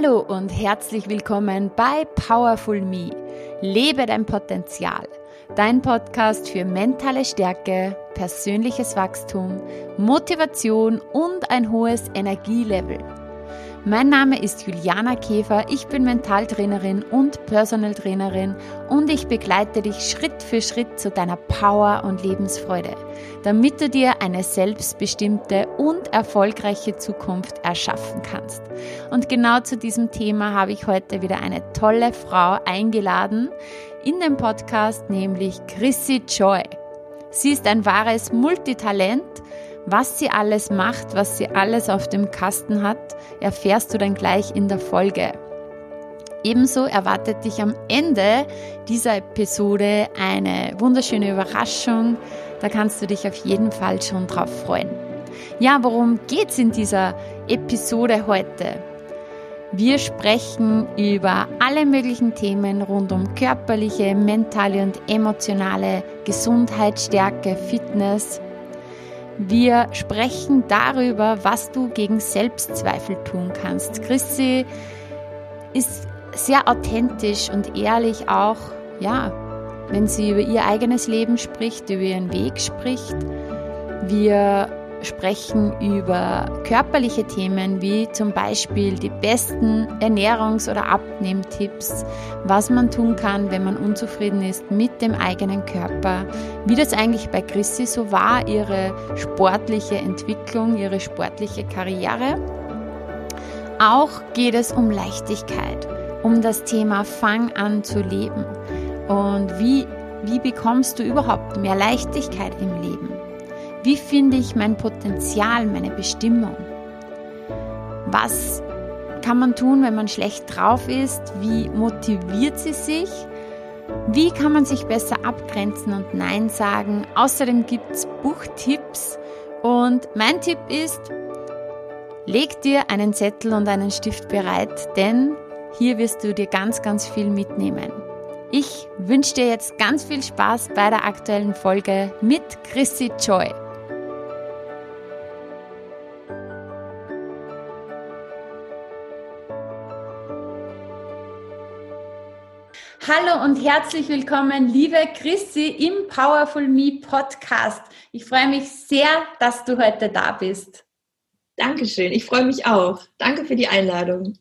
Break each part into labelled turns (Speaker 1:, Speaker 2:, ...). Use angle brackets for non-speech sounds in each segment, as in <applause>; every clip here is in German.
Speaker 1: Hallo und herzlich willkommen bei Powerful Me. Lebe dein Potenzial. Dein Podcast für mentale Stärke, persönliches Wachstum, Motivation und ein hohes Energielevel. Mein Name ist Juliana Käfer, ich bin Mentaltrainerin und Personal Trainerin und ich begleite dich Schritt für Schritt zu deiner Power und Lebensfreude, damit du dir eine selbstbestimmte und erfolgreiche Zukunft erschaffen kannst. Und genau zu diesem Thema habe ich heute wieder eine tolle Frau eingeladen in dem Podcast, nämlich Chrissy Joy. Sie ist ein wahres Multitalent was sie alles macht, was sie alles auf dem Kasten hat, erfährst du dann gleich in der Folge. Ebenso erwartet dich am Ende dieser Episode eine wunderschöne Überraschung. Da kannst du dich auf jeden Fall schon drauf freuen. Ja, worum geht's in dieser Episode heute? Wir sprechen über alle möglichen Themen rund um körperliche, mentale und emotionale Gesundheit, Stärke, Fitness wir sprechen darüber, was du gegen Selbstzweifel tun kannst. Chrissy ist sehr authentisch und ehrlich auch, ja, wenn sie über ihr eigenes Leben spricht, über ihren Weg spricht. Wir sprechen über körperliche Themen wie zum Beispiel die besten Ernährungs- oder Abnehmtipps, was man tun kann, wenn man unzufrieden ist mit dem eigenen Körper, wie das eigentlich bei Chrissy so war, ihre sportliche Entwicklung, ihre sportliche Karriere. Auch geht es um Leichtigkeit, um das Thema Fang an zu leben und wie, wie bekommst du überhaupt mehr Leichtigkeit im Leben. Wie finde ich mein Potenzial, meine Bestimmung? Was kann man tun, wenn man schlecht drauf ist? Wie motiviert sie sich? Wie kann man sich besser abgrenzen und Nein sagen? Außerdem gibt es Buchtipps und mein Tipp ist, leg dir einen Zettel und einen Stift bereit, denn hier wirst du dir ganz, ganz viel mitnehmen. Ich wünsche dir jetzt ganz viel Spaß bei der aktuellen Folge mit Chrissy Joy. Hallo und herzlich willkommen, liebe Chrissy im Powerful Me Podcast. Ich freue mich sehr, dass du heute da bist.
Speaker 2: Dankeschön, ich freue mich auch. Danke für die Einladung.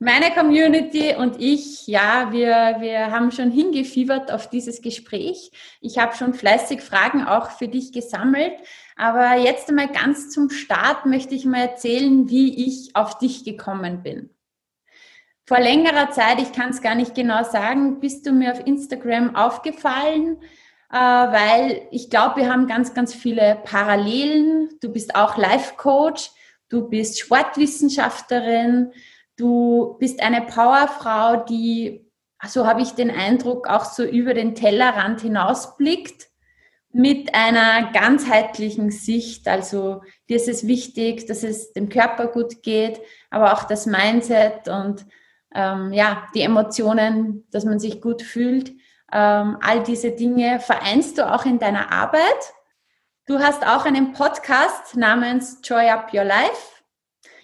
Speaker 1: Meine Community und ich, ja, wir, wir haben schon hingefiebert auf dieses Gespräch. Ich habe schon fleißig Fragen auch für dich gesammelt. Aber jetzt einmal ganz zum Start möchte ich mal erzählen, wie ich auf dich gekommen bin vor längerer Zeit, ich kann es gar nicht genau sagen, bist du mir auf Instagram aufgefallen, äh, weil ich glaube, wir haben ganz, ganz viele Parallelen. Du bist auch Life-Coach, du bist Sportwissenschaftlerin, du bist eine Powerfrau, die, so habe ich den Eindruck, auch so über den Tellerrand hinausblickt mit einer ganzheitlichen Sicht. Also dir ist es wichtig, dass es dem Körper gut geht, aber auch das Mindset und ähm, ja, die Emotionen, dass man sich gut fühlt. Ähm, all diese Dinge vereinst du auch in deiner Arbeit. Du hast auch einen Podcast namens Joy Up Your Life.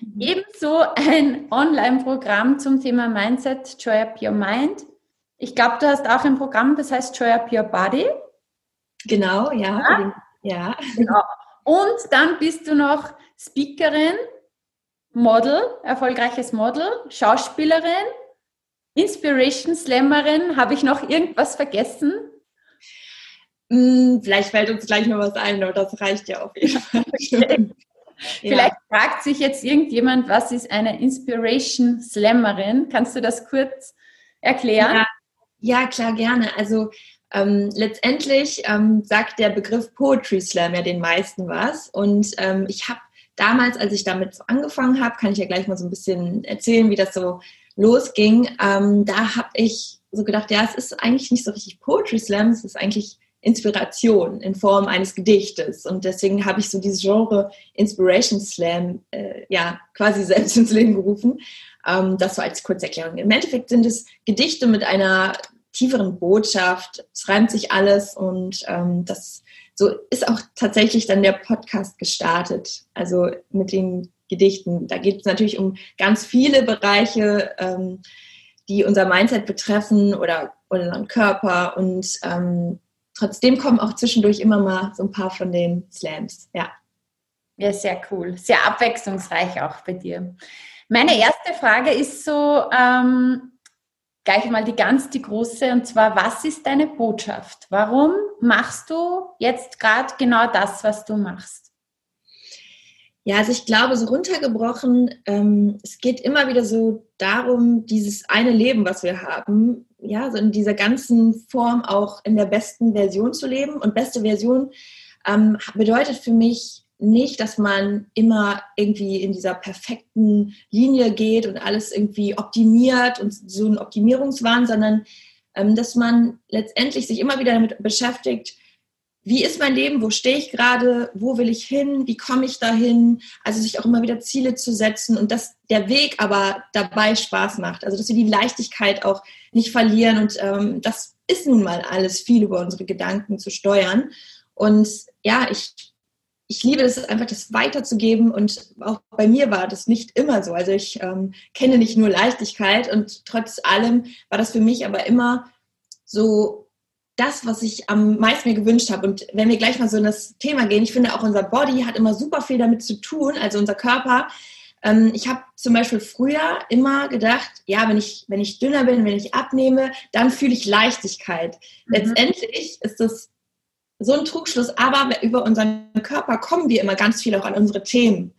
Speaker 1: Mhm. Ebenso ein Online-Programm zum Thema Mindset, Joy Up Your Mind. Ich glaube, du hast auch ein Programm, das heißt Joy Up Your Body.
Speaker 2: Genau, ja. Ja. ja.
Speaker 1: Genau. Und dann bist du noch Speakerin Model, erfolgreiches Model, Schauspielerin, Inspiration Slammerin. Habe ich noch irgendwas vergessen?
Speaker 2: Hm, vielleicht fällt uns gleich noch was ein, aber das reicht ja auf jeden <laughs> Fall.
Speaker 1: Vielleicht ja. fragt sich jetzt irgendjemand, was ist eine Inspiration Slammerin? Kannst du das kurz erklären?
Speaker 2: Ja, ja klar, gerne. Also ähm, letztendlich ähm, sagt der Begriff Poetry Slam ja den meisten was. Und ähm, ich habe damals, als ich damit so angefangen habe, kann ich ja gleich mal so ein bisschen erzählen, wie das so losging. Ähm, da habe ich so gedacht, ja, es ist eigentlich nicht so richtig Poetry Slam, es ist eigentlich Inspiration in Form eines Gedichtes. Und deswegen habe ich so dieses Genre Inspiration Slam äh, ja quasi <laughs> selbst ins Leben gerufen. Ähm, das so als Kurzerklärung. Im Endeffekt sind es Gedichte mit einer tieferen Botschaft. Es reimt sich alles und ähm, das so ist auch tatsächlich dann der Podcast gestartet. Also mit den Gedichten. Da geht es natürlich um ganz viele Bereiche, ähm, die unser Mindset betreffen oder unseren Körper. Und ähm, trotzdem kommen auch zwischendurch immer mal so ein paar von den Slams. Ja.
Speaker 1: Ja, sehr cool. Sehr abwechslungsreich auch bei dir. Meine erste Frage ist so, ähm, gleich mal die ganz die große, und zwar, was ist deine Botschaft? Warum machst du jetzt gerade genau das, was du machst?
Speaker 2: Ja, also ich glaube, so runtergebrochen, ähm, es geht immer wieder so darum, dieses eine Leben, was wir haben, ja, so in dieser ganzen Form auch in der besten Version zu leben. Und beste Version ähm, bedeutet für mich nicht, dass man immer irgendwie in dieser perfekten Linie geht und alles irgendwie optimiert und so ein Optimierungswahn, sondern ähm, dass man letztendlich sich immer wieder damit beschäftigt, wie ist mein Leben, wo stehe ich gerade, wo will ich hin, wie komme ich dahin, also sich auch immer wieder Ziele zu setzen und dass der Weg aber dabei Spaß macht, also dass wir die Leichtigkeit auch nicht verlieren und ähm, das ist nun mal alles viel über unsere Gedanken zu steuern. Und ja, ich ich liebe es einfach, das weiterzugeben und auch bei mir war das nicht immer so. Also ich ähm, kenne nicht nur Leichtigkeit und trotz allem war das für mich aber immer so das, was ich am meisten mir gewünscht habe. Und wenn wir gleich mal so in das Thema gehen, ich finde auch unser Body hat immer super viel damit zu tun, also unser Körper. Ähm, ich habe zum Beispiel früher immer gedacht, ja, wenn ich, wenn ich dünner bin, wenn ich abnehme, dann fühle ich Leichtigkeit. Mhm. Letztendlich ist das so ein Trugschluss, aber über unseren Körper kommen wir immer ganz viel auch an unsere Themen.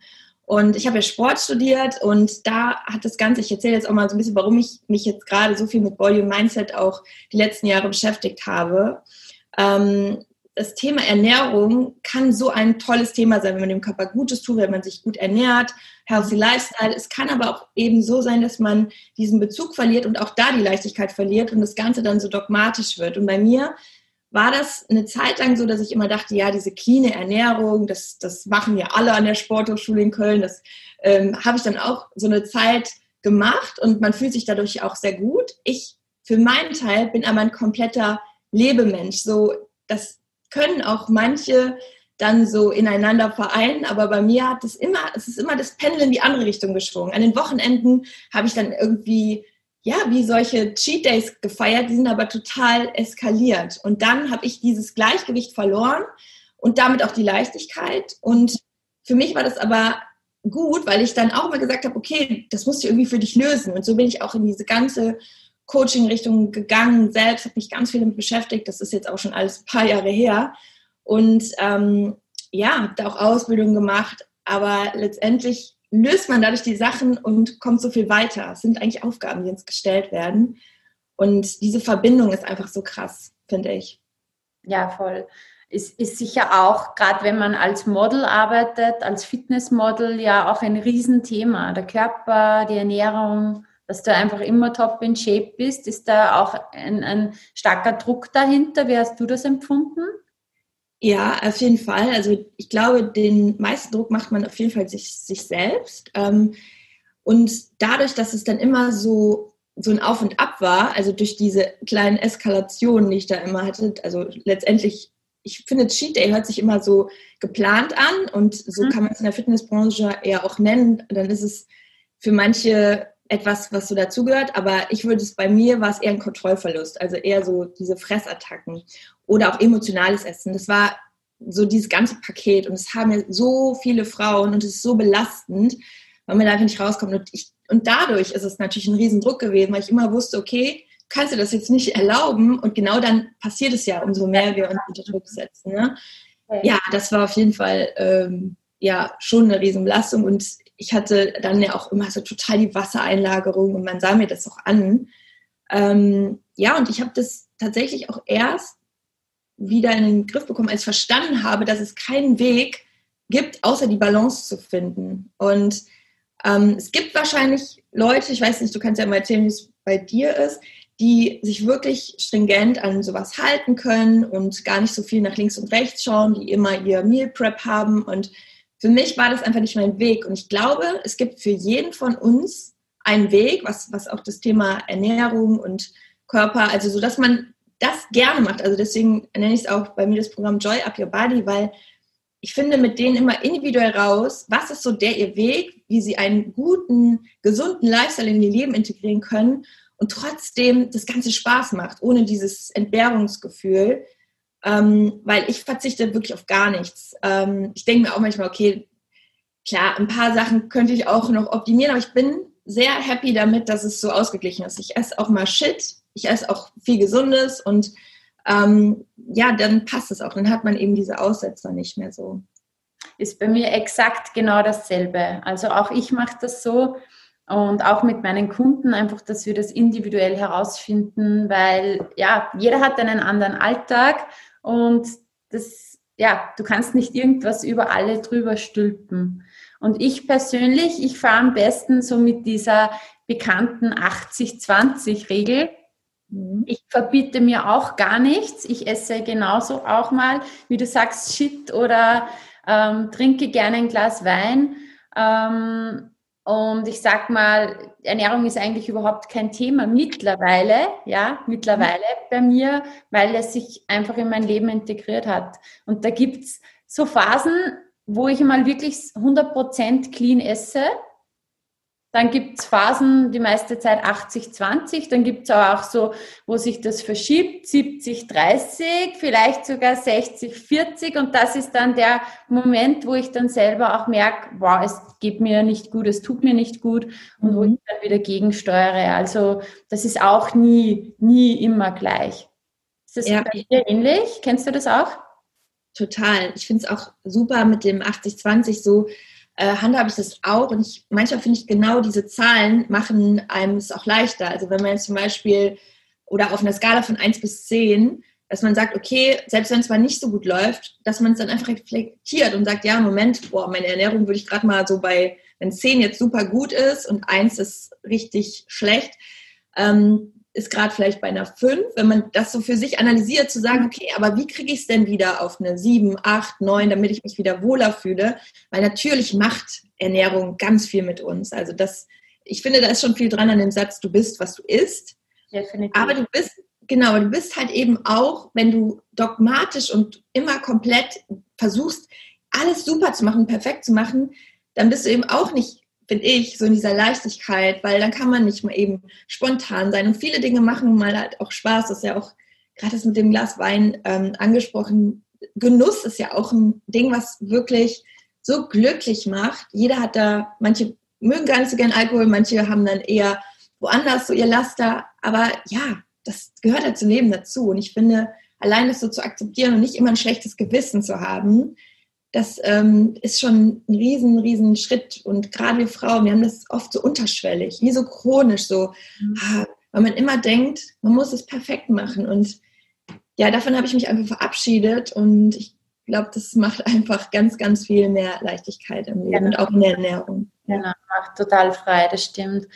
Speaker 2: Und ich habe ja Sport studiert und da hat das Ganze, ich erzähle jetzt auch mal so ein bisschen, warum ich mich jetzt gerade so viel mit Body und Mindset auch die letzten Jahre beschäftigt habe. Ähm, das Thema Ernährung kann so ein tolles Thema sein, wenn man dem Körper Gutes tut, wenn man sich gut ernährt, healthy Lifestyle. Es kann aber auch eben so sein, dass man diesen Bezug verliert und auch da die Leichtigkeit verliert und das Ganze dann so dogmatisch wird. Und bei mir war das eine Zeit lang so, dass ich immer dachte, ja, diese clean Ernährung, das, das machen ja alle an der Sporthochschule in Köln. Das ähm, habe ich dann auch so eine Zeit gemacht und man fühlt sich dadurch auch sehr gut. Ich für meinen Teil bin aber ein kompletter Lebemensch. So, das können auch manche dann so ineinander vereinen, aber bei mir hat es immer, es ist immer das Pendel in die andere Richtung geschwungen. An den Wochenenden habe ich dann irgendwie ja, wie solche Cheat Days gefeiert, die sind aber total eskaliert. Und dann habe ich dieses Gleichgewicht verloren und damit auch die Leichtigkeit. Und für mich war das aber gut, weil ich dann auch mal gesagt habe, okay, das musst du irgendwie für dich lösen. Und so bin ich auch in diese ganze Coaching-Richtung gegangen, selbst habe mich ganz viel damit beschäftigt. Das ist jetzt auch schon alles ein paar Jahre her. Und ähm, ja, habe da auch Ausbildung gemacht. Aber letztendlich löst man dadurch die Sachen und kommt so viel weiter. Es sind eigentlich Aufgaben, die uns gestellt werden. Und diese Verbindung ist einfach so krass, finde ich.
Speaker 1: Ja, voll. Ist, ist sicher auch, gerade wenn man als Model arbeitet, als Fitnessmodel, ja auch ein Riesenthema. Der Körper, die Ernährung, dass du einfach immer top in Shape bist. Ist da auch ein, ein starker Druck dahinter? Wie hast du das empfunden?
Speaker 2: Ja, auf jeden Fall. Also ich glaube, den meisten Druck macht man auf jeden Fall sich, sich selbst. Ähm, und dadurch, dass es dann immer so, so ein Auf und Ab war, also durch diese kleinen Eskalationen, die ich da immer hatte, also letztendlich, ich finde, Cheat Day hört sich immer so geplant an und so mhm. kann man es in der Fitnessbranche eher auch nennen. Dann ist es für manche etwas, was so dazugehört, aber ich würde es bei mir war es eher ein Kontrollverlust, also eher so diese Fressattacken oder auch emotionales Essen. Das war so dieses ganze Paket und es haben ja so viele Frauen und es ist so belastend, weil man da einfach nicht rauskommt. Und, ich, und dadurch ist es natürlich ein Riesendruck gewesen, weil ich immer wusste, okay, kannst du das jetzt nicht erlauben und genau dann passiert es ja, umso mehr wir uns unter Druck setzen. Ne? Ja, das war auf jeden Fall ähm, ja schon eine Riesenbelastung und ich hatte dann ja auch immer so total die Wassereinlagerung und man sah mir das auch an. Ähm, ja, und ich habe das tatsächlich auch erst wieder in den Griff bekommen, als ich verstanden habe, dass es keinen Weg gibt, außer die Balance zu finden. Und ähm, es gibt wahrscheinlich Leute, ich weiß nicht, du kannst ja mal erzählen, wie es bei dir ist, die sich wirklich stringent an sowas halten können und gar nicht so viel nach links und rechts schauen, die immer ihr Meal Prep haben und für mich war das einfach nicht mein Weg. Und ich glaube, es gibt für jeden von uns einen Weg, was, was auch das Thema Ernährung und Körper, also so, dass man das gerne macht, also deswegen nenne ich es auch bei mir das Programm Joy Up Your Body, weil ich finde mit denen immer individuell raus, was ist so der ihr Weg, wie sie einen guten, gesunden Lifestyle in ihr Leben integrieren können und trotzdem das Ganze Spaß macht, ohne dieses Entbehrungsgefühl. Ähm, weil ich verzichte wirklich auf gar nichts. Ähm, ich denke mir auch manchmal, okay, klar, ein paar Sachen könnte ich auch noch optimieren, aber ich bin sehr happy damit, dass es so ausgeglichen ist. Ich esse auch mal Shit, ich esse auch viel Gesundes und ähm, ja, dann passt es auch. Dann hat man eben diese Aussetzer nicht mehr so.
Speaker 1: Ist bei mir exakt genau dasselbe. Also auch ich mache das so und auch mit meinen Kunden einfach, dass wir das individuell herausfinden, weil ja, jeder hat einen anderen Alltag und das, ja, du kannst nicht irgendwas über alle drüber stülpen. Und ich persönlich, ich fahre am besten so mit dieser bekannten 80-20-Regel. Mhm. Ich verbiete mir auch gar nichts. Ich esse genauso auch mal, wie du sagst, Shit oder ähm, trinke gerne ein Glas Wein. Ähm, und ich sag mal, Ernährung ist eigentlich überhaupt kein Thema mittlerweile, ja, mittlerweile bei mir, weil es sich einfach in mein Leben integriert hat. Und da gibt's so Phasen, wo ich mal wirklich 100% clean esse dann gibt es Phasen, die meiste Zeit 80-20, dann gibt es aber auch so, wo sich das verschiebt, 70-30, vielleicht sogar 60-40 und das ist dann der Moment, wo ich dann selber auch merke, wow, es geht mir nicht gut, es tut mir nicht gut und wo ich mhm. dann wieder gegensteuere. Also das ist auch nie, nie immer gleich. Ist das ja. bei dir ähnlich? Kennst du das auch?
Speaker 2: Total. Ich finde es auch super mit dem 80-20 so, äh, handhabe ich das auch und ich, manchmal finde ich genau diese Zahlen machen einem es auch leichter. Also wenn man jetzt zum Beispiel oder auf einer Skala von 1 bis 10, dass man sagt, okay, selbst wenn es mal nicht so gut läuft, dass man es dann einfach reflektiert und sagt, ja, Moment, boah, meine Ernährung würde ich gerade mal so bei, wenn 10 jetzt super gut ist und 1 ist richtig schlecht, ähm, ist gerade vielleicht bei einer 5, wenn man das so für sich analysiert, zu sagen, okay, aber wie kriege ich es denn wieder auf eine 7, 8, 9, damit ich mich wieder wohler fühle? Weil natürlich macht Ernährung ganz viel mit uns. Also das, ich finde, da ist schon viel dran an dem Satz, du bist, was du isst. Definitiv. Aber du bist, genau, du bist halt eben auch, wenn du dogmatisch und immer komplett versuchst, alles super zu machen, perfekt zu machen, dann bist du eben auch nicht finde ich, so in dieser Leichtigkeit, weil dann kann man nicht mal eben spontan sein. Und viele Dinge machen mal halt auch Spaß. Das ist ja auch gerade das mit dem Glas Wein ähm, angesprochen. Genuss ist ja auch ein Ding, was wirklich so glücklich macht. Jeder hat da, manche mögen gar nicht so gern Alkohol, manche haben dann eher woanders so ihr Laster. Aber ja, das gehört halt zum Leben dazu. Und ich finde, allein das so zu akzeptieren und nicht immer ein schlechtes Gewissen zu haben, das ähm, ist schon ein riesen, riesen Schritt. Und gerade wir Frauen, wir haben das oft so unterschwellig, wie so chronisch, so, mhm. ah, weil man immer denkt, man muss es perfekt machen. Und ja, davon habe ich mich einfach verabschiedet und ich glaube, das macht einfach ganz, ganz viel mehr Leichtigkeit im Leben genau. und auch in der Ernährung.
Speaker 1: Genau, macht total frei, das stimmt.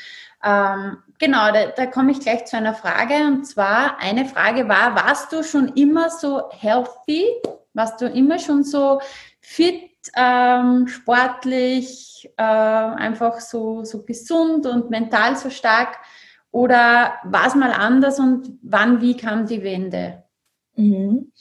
Speaker 1: Ähm, genau, da, da komme ich gleich zu einer Frage. Und zwar, eine Frage war, warst du schon immer so healthy? Warst du immer schon so fit, ähm, sportlich, äh, einfach so, so gesund und mental so stark? Oder war es mal anders und wann, wie kam die Wende?
Speaker 2: Mhm.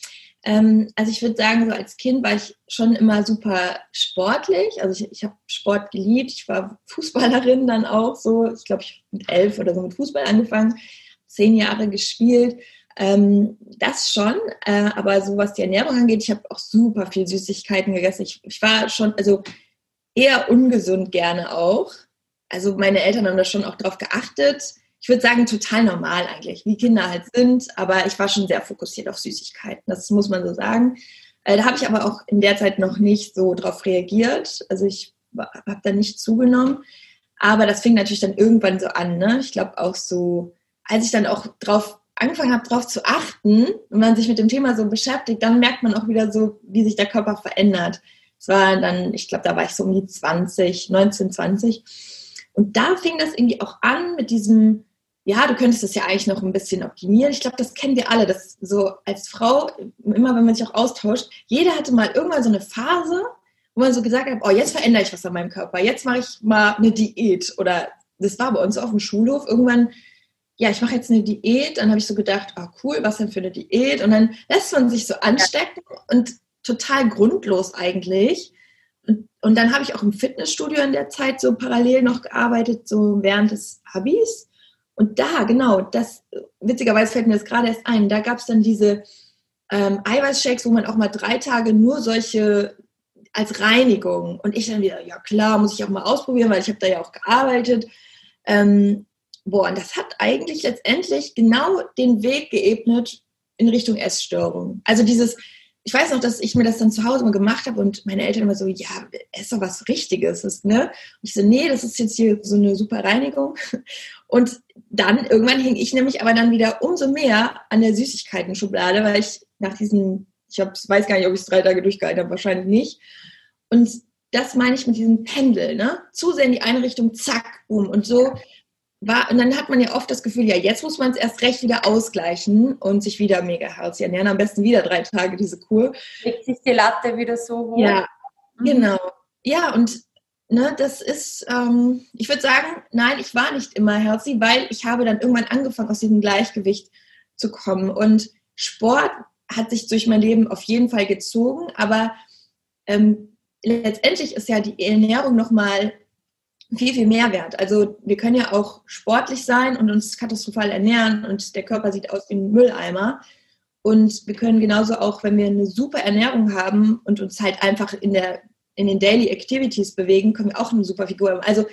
Speaker 2: Ähm, also ich würde sagen, so als Kind war ich schon immer super sportlich. Also ich, ich habe Sport geliebt. Ich war Fußballerin dann auch so. Ich glaube, ich mit elf oder so mit Fußball angefangen, zehn Jahre gespielt. Ähm, das schon, äh, aber so was die Ernährung angeht, ich habe auch super viel Süßigkeiten gegessen. Ich, ich war schon, also eher ungesund gerne auch. Also meine Eltern haben da schon auch drauf geachtet. Ich würde sagen, total normal eigentlich, wie Kinder halt sind, aber ich war schon sehr fokussiert auf Süßigkeiten, das muss man so sagen. Äh, da habe ich aber auch in der Zeit noch nicht so drauf reagiert. Also ich habe da nicht zugenommen. Aber das fing natürlich dann irgendwann so an. Ne? Ich glaube auch so, als ich dann auch drauf angefangen habe, darauf zu achten und man sich mit dem Thema so beschäftigt, dann merkt man auch wieder so, wie sich der Körper verändert. Es war dann, ich glaube, da war ich so um die 20, 19, 20. Und da fing das irgendwie auch an mit diesem, ja, du könntest das ja eigentlich noch ein bisschen optimieren. Ich glaube, das kennen wir alle, dass so als Frau, immer wenn man sich auch austauscht, jeder hatte mal irgendwann so eine Phase, wo man so gesagt hat, oh, jetzt verändere ich was an meinem Körper, jetzt mache ich mal eine Diät. Oder das war bei uns auf dem Schulhof irgendwann ja, ich mache jetzt eine Diät. Dann habe ich so gedacht, ah cool, was denn für eine Diät? Und dann lässt man sich so anstecken und total grundlos eigentlich. Und, und dann habe ich auch im Fitnessstudio in der Zeit so parallel noch gearbeitet, so während des Habis. Und da, genau, das, witzigerweise fällt mir das gerade erst ein, da gab es dann diese ähm, Eiweißshakes, wo man auch mal drei Tage nur solche als Reinigung. Und ich dann wieder, ja klar, muss ich auch mal ausprobieren, weil ich habe da ja auch gearbeitet. Ähm, boah, und das hat eigentlich letztendlich genau den Weg geebnet in Richtung Essstörung. Also dieses, ich weiß noch, dass ich mir das dann zu Hause mal gemacht habe und meine Eltern immer so, ja, ist doch was Richtiges, ist, ne? Und ich so, nee, das ist jetzt hier so eine super Reinigung. Und dann irgendwann hing ich nämlich aber dann wieder umso mehr an der Süßigkeiten-Schublade, weil ich nach diesen, ich hab, weiß gar nicht, ob ich es drei Tage durchgehalten habe, wahrscheinlich nicht. Und das meine ich mit diesem Pendel, ne? Zu sehr in die eine Richtung, zack, um. Und so war, und dann hat man ja oft das Gefühl, ja, jetzt muss man es erst recht wieder ausgleichen und sich wieder mega herzig ernähren. Am besten wieder drei Tage diese Kur.
Speaker 1: Legt sich die Latte wieder so hoch.
Speaker 2: Ja, mhm. genau. Ja, und ne, das ist, ähm, ich würde sagen, nein, ich war nicht immer healthy, weil ich habe dann irgendwann angefangen, aus diesem Gleichgewicht zu kommen. Und Sport hat sich durch mein Leben auf jeden Fall gezogen, aber ähm, letztendlich ist ja die Ernährung nochmal viel, viel mehr wert. Also wir können ja auch sportlich sein und uns katastrophal ernähren und der Körper sieht aus wie ein Mülleimer. Und wir können genauso auch, wenn wir eine super Ernährung haben und uns halt einfach in, der, in den Daily Activities bewegen, können wir auch eine super Figur haben. Also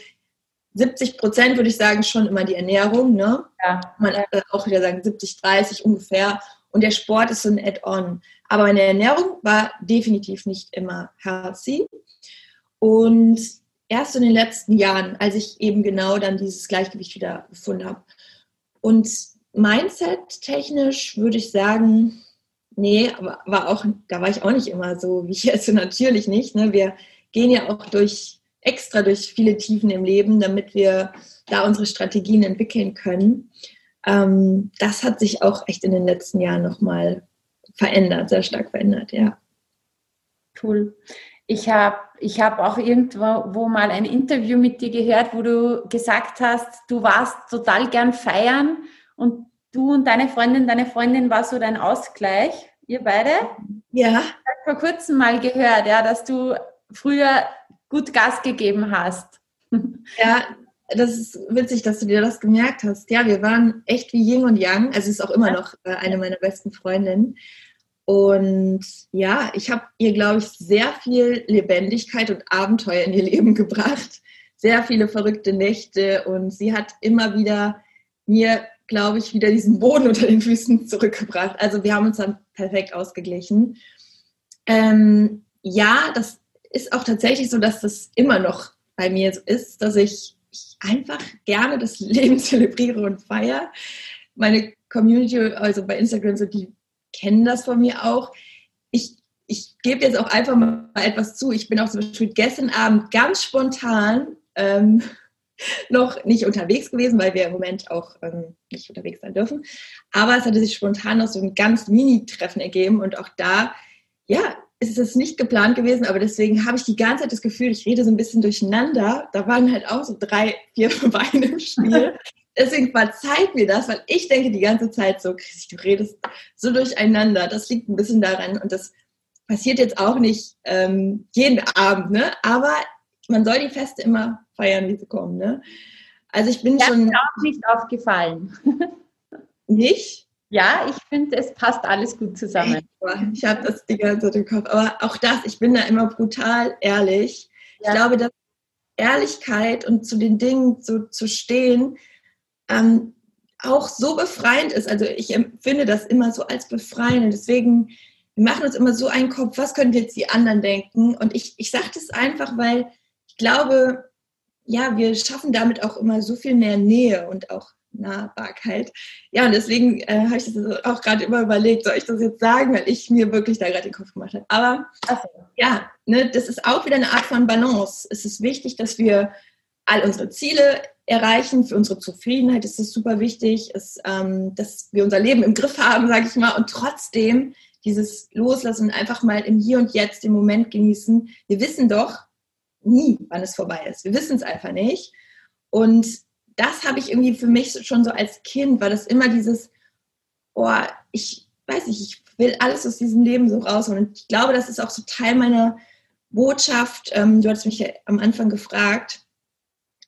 Speaker 2: 70 Prozent würde ich sagen, schon immer die Ernährung. Ne? Ja. Man äh, auch wieder sagen 70, 30 ungefähr. Und der Sport ist so ein Add-on. Aber meine Ernährung war definitiv nicht immer healthy. Und erst in den letzten Jahren, als ich eben genau dann dieses Gleichgewicht wieder gefunden habe. Und Mindset-technisch würde ich sagen, nee, aber war auch, da war ich auch nicht immer so, wie ich jetzt <laughs> natürlich nicht. Ne? Wir gehen ja auch durch extra durch viele Tiefen im Leben, damit wir da unsere Strategien entwickeln können. Ähm, das hat sich auch echt in den letzten Jahren nochmal verändert, sehr stark verändert, ja.
Speaker 1: Cool. Ich habe ich hab auch irgendwo mal ein Interview mit dir gehört, wo du gesagt hast, du warst total gern feiern und du und deine Freundin, deine Freundin war so dein Ausgleich, ihr beide.
Speaker 2: Ja. Ich
Speaker 1: habe vor kurzem mal gehört, ja, dass du früher gut Gas gegeben hast. <laughs>
Speaker 2: Ja, das ist witzig, dass du dir das gemerkt hast. Ja, wir waren echt wie Yin und Yang. Also ist auch immer noch äh, eine meiner besten Freundinnen. Und ja, ich habe ihr, glaube ich, sehr viel Lebendigkeit und Abenteuer in ihr Leben <laughs> gebracht. Sehr viele verrückte Nächte und sie hat immer wieder mir, glaube ich, wieder diesen Boden <laughs> unter den Füßen zurückgebracht. Also wir haben uns dann perfekt ausgeglichen. Ähm, ja, das ist auch tatsächlich so, dass das immer noch bei mir so ist, dass ich, ich einfach gerne das <laughs> Leben zelebriere und feiere. Meine Community, also bei Instagram, so die kennen das von mir auch. Ich, ich gebe jetzt auch einfach mal etwas zu. Ich bin auch zum Beispiel gestern Abend ganz spontan ähm, <laughs> noch nicht unterwegs gewesen, weil wir im Moment auch ähm, nicht unterwegs sein dürfen. Aber es hatte sich spontan noch so ein ganz Mini-Treffen ergeben und auch da, ja, ist es nicht geplant gewesen, aber deswegen habe ich die ganze Zeit das Gefühl, ich rede so ein bisschen durcheinander. Da waren halt auch so drei, vier <laughs> Beine im Spiel. <laughs> Deswegen verzeiht mir das, weil ich denke die ganze Zeit so, Christi, du redest so durcheinander. Das liegt ein bisschen daran und das passiert jetzt auch nicht ähm, jeden Abend, ne? Aber man soll die Feste immer feiern, wie sie kommen, ne? Also ich bin
Speaker 1: ja,
Speaker 2: schon.
Speaker 1: Ist auch nicht aufgefallen. <laughs>
Speaker 2: nicht?
Speaker 1: Ja, ich finde, es passt alles gut zusammen.
Speaker 2: Ich habe das die ganze Zeit im Kopf. Aber auch das, ich bin da immer brutal ehrlich. Ja. Ich glaube, dass Ehrlichkeit und zu den Dingen so zu stehen, ähm, auch so befreiend ist. Also ich empfinde das immer so als befreiend. Und deswegen, wir machen uns immer so einen Kopf, was können jetzt die anderen denken? Und ich, ich sage das einfach, weil ich glaube, ja, wir schaffen damit auch immer so viel mehr Nähe und auch Nahbarkeit. Ja, und deswegen äh, habe ich das auch gerade immer überlegt, soll ich das jetzt sagen, weil ich mir wirklich da gerade den Kopf gemacht habe. Aber ja, ne, das ist auch wieder eine Art von Balance. Es ist wichtig, dass wir all unsere Ziele erreichen. Für unsere Zufriedenheit ist es super wichtig, ist, ähm, dass wir unser Leben im Griff haben, sage ich mal, und trotzdem dieses Loslassen, einfach mal im Hier und Jetzt den Moment genießen. Wir wissen doch nie, wann es vorbei ist. Wir wissen es einfach nicht. Und das habe ich irgendwie für mich schon so als Kind, war das immer dieses, oh, ich weiß nicht, ich will alles aus diesem Leben so raus. Und ich glaube, das ist auch so Teil meiner Botschaft. Ähm, du hattest mich ja am Anfang gefragt.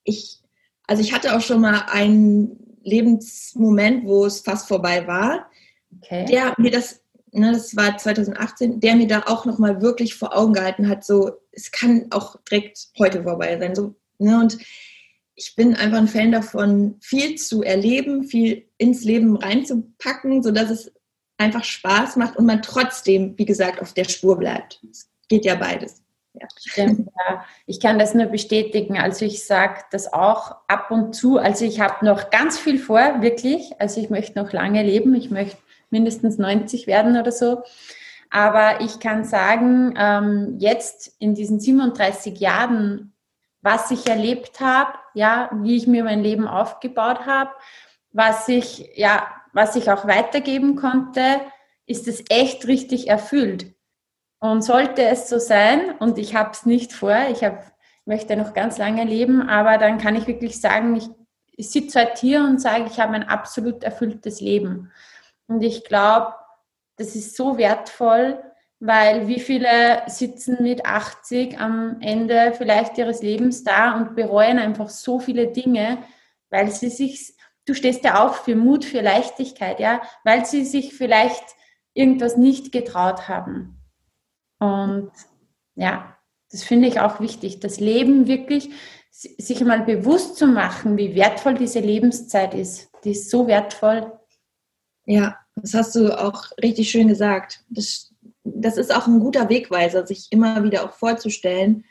Speaker 2: Ich, also ich hatte auch schon mal einen Lebensmoment, wo es fast vorbei war. Okay. Der mir das, ne, das war 2018, der mir da auch nochmal wirklich vor Augen gehalten hat, so, es kann auch direkt heute vorbei sein. So, ne, und ich bin einfach ein Fan davon, viel zu erleben, viel ins Leben reinzupacken, sodass es einfach Spaß macht und man trotzdem, wie gesagt, auf der Spur bleibt. Es geht ja beides.
Speaker 1: Ja. Stimmt, ja. Ich kann das nur bestätigen. Also ich sage das auch ab und zu. Also ich habe noch ganz viel vor, wirklich. Also ich möchte noch lange leben. Ich möchte mindestens 90 werden oder so. Aber ich kann sagen, ähm, jetzt in diesen 37 Jahren, was ich erlebt habe, ja, wie ich mir mein Leben aufgebaut habe, was ich, ja, was ich auch weitergeben konnte, ist es echt richtig erfüllt. Und sollte es so sein, und ich habe es nicht vor, ich hab, möchte noch ganz lange leben, aber dann kann ich wirklich sagen, ich, ich sitze heute hier und sage, ich habe ein absolut erfülltes Leben. Und ich glaube, das ist so wertvoll, weil wie viele sitzen mit 80 am Ende vielleicht ihres Lebens da und bereuen einfach so viele Dinge, weil sie sich du stehst ja auch für Mut, für Leichtigkeit, ja, weil sie sich vielleicht irgendwas nicht getraut haben. Und ja, das finde ich auch wichtig, das Leben wirklich sich mal bewusst zu machen, wie wertvoll diese Lebenszeit ist. Die ist so wertvoll.
Speaker 2: Ja, das hast du auch richtig schön gesagt. Das, das ist auch ein guter Wegweiser, sich immer wieder auch vorzustellen,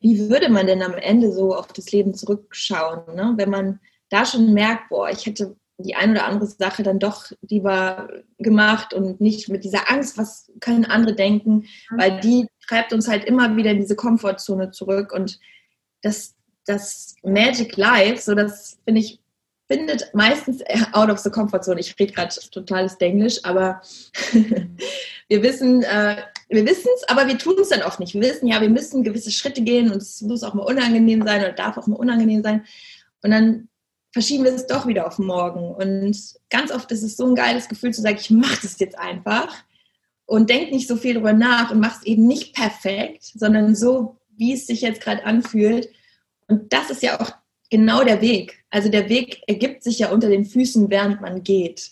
Speaker 2: wie würde man denn am Ende so auf das Leben zurückschauen, ne? wenn man da schon merkt, boah, ich hätte die ein oder andere Sache dann doch lieber gemacht und nicht mit dieser Angst, was können andere denken, mhm. weil die treibt uns halt immer wieder in diese Komfortzone zurück und das, das Magic Life, so das finde ich, findet meistens <laughs> out of the comfort zone. Ich rede gerade totales Englisch, aber <laughs> wir wissen, äh, wir wissen es, aber wir tun es dann oft nicht. Wir wissen ja, wir müssen gewisse Schritte gehen und es muss auch mal unangenehm sein oder darf auch mal unangenehm sein. Und dann verschieben wir es doch wieder auf morgen. Und ganz oft ist es so ein geiles Gefühl zu sagen, ich mache das jetzt einfach und denk nicht so viel darüber nach und mach es eben nicht perfekt, sondern so, wie es sich jetzt gerade anfühlt. Und das ist ja auch genau der Weg. Also der Weg ergibt sich ja unter den Füßen, während man geht.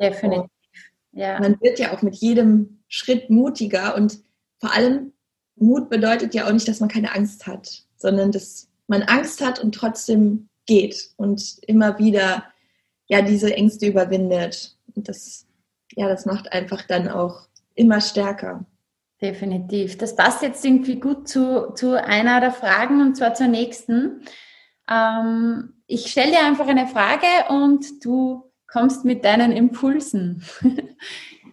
Speaker 2: Definitiv. Ja. Man wird ja auch mit jedem Schritt mutiger und vor allem Mut bedeutet ja auch nicht, dass man keine Angst hat, sondern dass man Angst hat und trotzdem geht und immer wieder ja diese Ängste überwindet. Und das, ja, das macht einfach dann auch immer stärker.
Speaker 1: Definitiv. Das passt jetzt irgendwie gut zu, zu einer der Fragen und zwar zur nächsten. Ähm, ich stelle dir einfach eine Frage und du kommst mit deinen Impulsen. <laughs>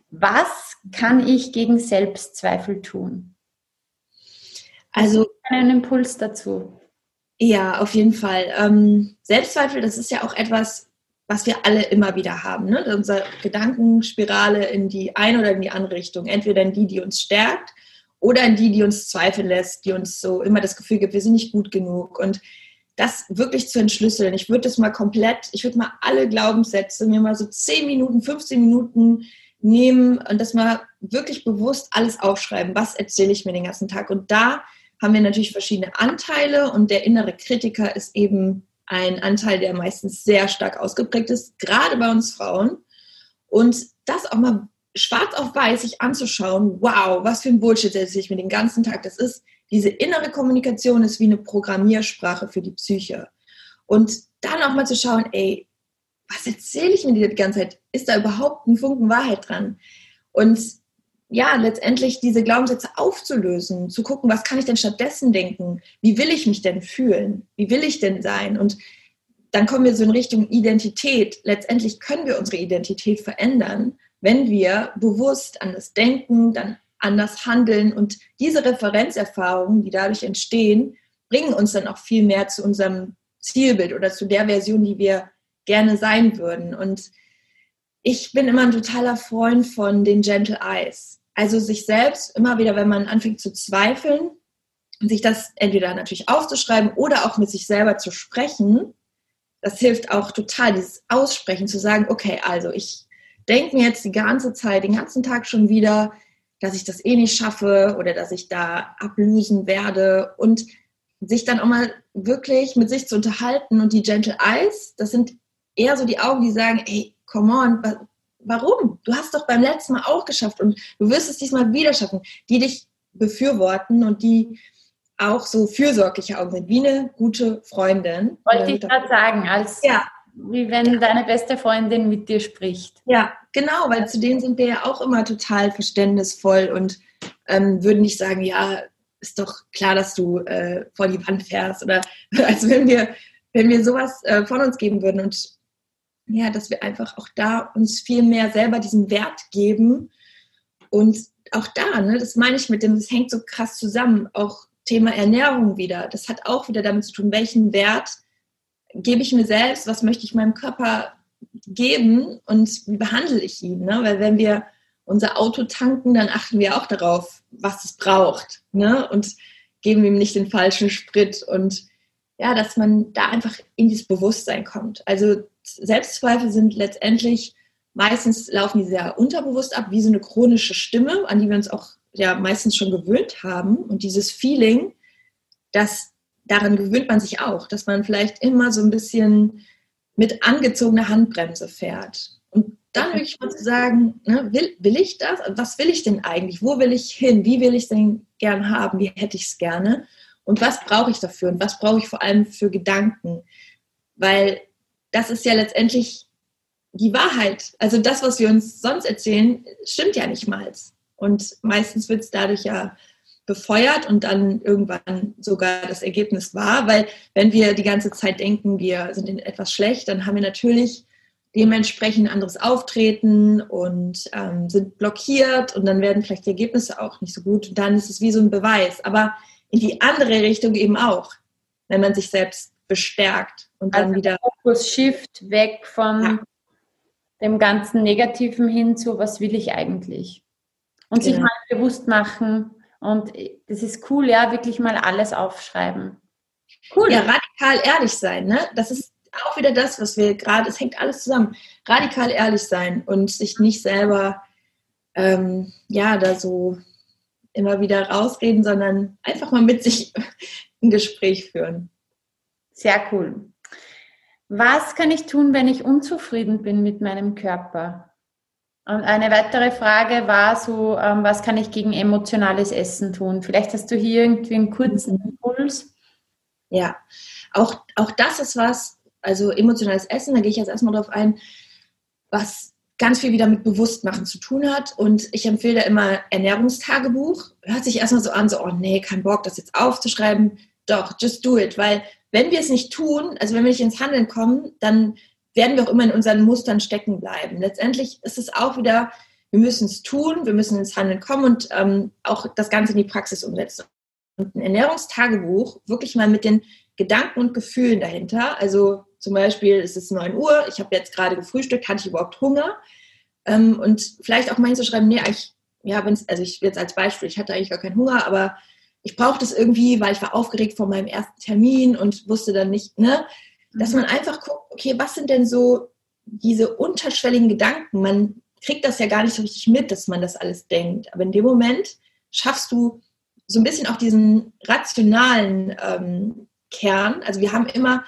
Speaker 1: Was kann ich gegen Selbstzweifel tun? Also einen Impuls dazu.
Speaker 2: Ja, auf jeden Fall. Ähm, Selbstzweifel, das ist ja auch etwas, was wir alle immer wieder haben. Ne? Unsere Gedankenspirale in die eine oder in die andere Richtung. Entweder in die, die uns stärkt oder in die, die uns zweifeln lässt, die uns so immer das Gefühl gibt, wir sind nicht gut genug. Und das wirklich zu entschlüsseln. Ich würde das mal komplett, ich würde mal alle Glaubenssätze mir mal so 10 Minuten, 15 Minuten nehmen und das mal wirklich bewusst alles aufschreiben. Was erzähle ich mir den ganzen Tag? Und da haben wir natürlich verschiedene Anteile und der innere Kritiker ist eben ein Anteil, der meistens sehr stark ausgeprägt ist, gerade bei uns Frauen. Und das auch mal schwarz auf weiß sich anzuschauen, wow, was für ein Bullshit erzähle ich mir den ganzen Tag. Das ist, diese innere Kommunikation ist wie eine Programmiersprache für die Psyche. Und dann auch mal zu schauen, ey, was erzähle ich mir die ganze Zeit? Ist da überhaupt ein Funken Wahrheit dran? Und ja, letztendlich diese Glaubenssätze aufzulösen, zu gucken, was kann ich denn stattdessen denken? Wie will ich mich denn fühlen? Wie will ich denn sein? Und dann kommen wir so in Richtung Identität. Letztendlich können wir unsere Identität verändern, wenn wir bewusst an das Denken, dann anders handeln und diese Referenzerfahrungen, die dadurch entstehen, bringen uns dann auch viel mehr zu unserem Zielbild oder zu der Version, die wir gerne sein würden. Und ich bin immer ein totaler Freund von den Gentle Eyes. Also sich selbst immer wieder, wenn man anfängt zu zweifeln, sich das entweder natürlich aufzuschreiben oder auch mit sich selber zu sprechen, das hilft auch total, dieses Aussprechen, zu sagen, okay, also ich denke mir jetzt die ganze Zeit, den ganzen Tag schon wieder, dass ich das eh nicht schaffe oder dass ich da ablösen werde. Und sich dann auch mal wirklich mit sich zu unterhalten und die Gentle Eyes, das sind eher so die Augen, die sagen, hey, come on, warum? Du hast doch beim letzten Mal auch geschafft und du wirst es diesmal wieder schaffen, die dich befürworten und die auch so fürsorgliche Augen sind, wie eine gute Freundin.
Speaker 1: Wollte ich gerade sagen, als ja. wie wenn deine beste Freundin mit dir spricht.
Speaker 2: Ja, genau, weil zu denen sind wir ja auch immer total verständnisvoll und ähm, würden nicht sagen, ja, ist doch klar, dass du äh, vor die Wand fährst oder <laughs> als wenn wir, wenn wir sowas äh, von uns geben würden und ja, dass wir einfach auch da uns viel mehr selber diesen Wert geben und auch da, ne, das meine ich mit dem, das hängt so krass zusammen, auch Thema Ernährung wieder. Das hat auch wieder damit zu tun, welchen Wert gebe ich mir selbst, was möchte ich meinem Körper geben und wie behandle ich ihn. Ne? Weil wenn wir unser Auto tanken, dann achten wir auch darauf, was es braucht ne? und geben ihm nicht den falschen Sprit. Und ja, dass man da einfach in dieses Bewusstsein kommt. Also Selbstzweifel sind letztendlich meistens laufen die sehr unterbewusst ab, wie so eine chronische Stimme, an die wir uns auch ja meistens schon gewöhnt haben. Und dieses Feeling, das daran gewöhnt man sich auch, dass man vielleicht immer so ein bisschen mit angezogener Handbremse fährt. Und dann wirklich mal zu sagen, ne, will, will ich das? Was will ich denn eigentlich? Wo will ich hin? Wie will ich es denn gern haben? Wie hätte ich es gerne? Und was brauche ich dafür? Und was brauche ich vor allem für Gedanken? Weil das ist ja letztendlich die Wahrheit. Also das, was wir uns sonst erzählen, stimmt ja nicht mal. Und meistens wird es dadurch ja befeuert und dann irgendwann sogar das Ergebnis wahr, weil wenn wir die ganze Zeit denken, wir sind in etwas schlecht, dann haben wir natürlich dementsprechend ein anderes Auftreten und ähm, sind blockiert und dann werden vielleicht die Ergebnisse auch nicht so gut. Und dann ist es wie so ein Beweis. Aber in die andere Richtung eben auch, wenn man sich selbst bestärkt und dann also wieder.
Speaker 1: Fokus shift weg von ja. dem ganzen Negativen hin zu, was will ich eigentlich? Und sich ja. mal bewusst machen. Und das ist cool, ja, wirklich mal alles aufschreiben.
Speaker 2: Cool. Ja, radikal ehrlich sein, ne? Das ist auch wieder das, was wir gerade, es hängt alles zusammen. Radikal ehrlich sein und sich nicht selber, ähm, ja, da so immer wieder rausreden, sondern einfach mal mit sich <laughs> ein Gespräch führen.
Speaker 1: Sehr cool. Was kann ich tun, wenn ich unzufrieden bin mit meinem Körper? Und eine weitere Frage war so, ähm, was kann ich gegen emotionales Essen tun? Vielleicht hast du hier irgendwie einen kurzen mhm. Impuls.
Speaker 2: Ja, auch, auch das ist was, also emotionales Essen, da gehe ich jetzt erstmal drauf ein, was ganz viel wieder mit Bewusstmachen zu tun hat. Und ich empfehle da immer Ernährungstagebuch. Hört sich erstmal so an, so, oh nee, kein Bock, das jetzt aufzuschreiben. Doch, just do it. Weil wenn wir es nicht tun, also wenn wir nicht ins Handeln kommen, dann werden wir auch immer in unseren Mustern stecken bleiben. Letztendlich ist es auch wieder, wir müssen es tun, wir müssen ins Handeln kommen und ähm, auch das Ganze in die Praxis umsetzen. Und ein Ernährungstagebuch wirklich mal mit den Gedanken und Gefühlen dahinter. Also zum Beispiel ist es 9 Uhr, ich habe jetzt gerade gefrühstückt, hatte ich überhaupt Hunger? Ähm, und vielleicht auch mal hinzuschreiben, nee, ich, ja, wenn also ich jetzt als Beispiel, ich hatte eigentlich gar keinen Hunger, aber ich brauche das irgendwie, weil ich war aufgeregt vor meinem ersten Termin und wusste dann nicht, ne? dass man einfach guckt, okay, was sind denn so diese unterschwelligen Gedanken? Man kriegt das ja gar nicht so richtig mit, dass man das alles denkt. Aber in dem Moment schaffst du so ein bisschen auch diesen rationalen ähm, Kern. Also wir haben immer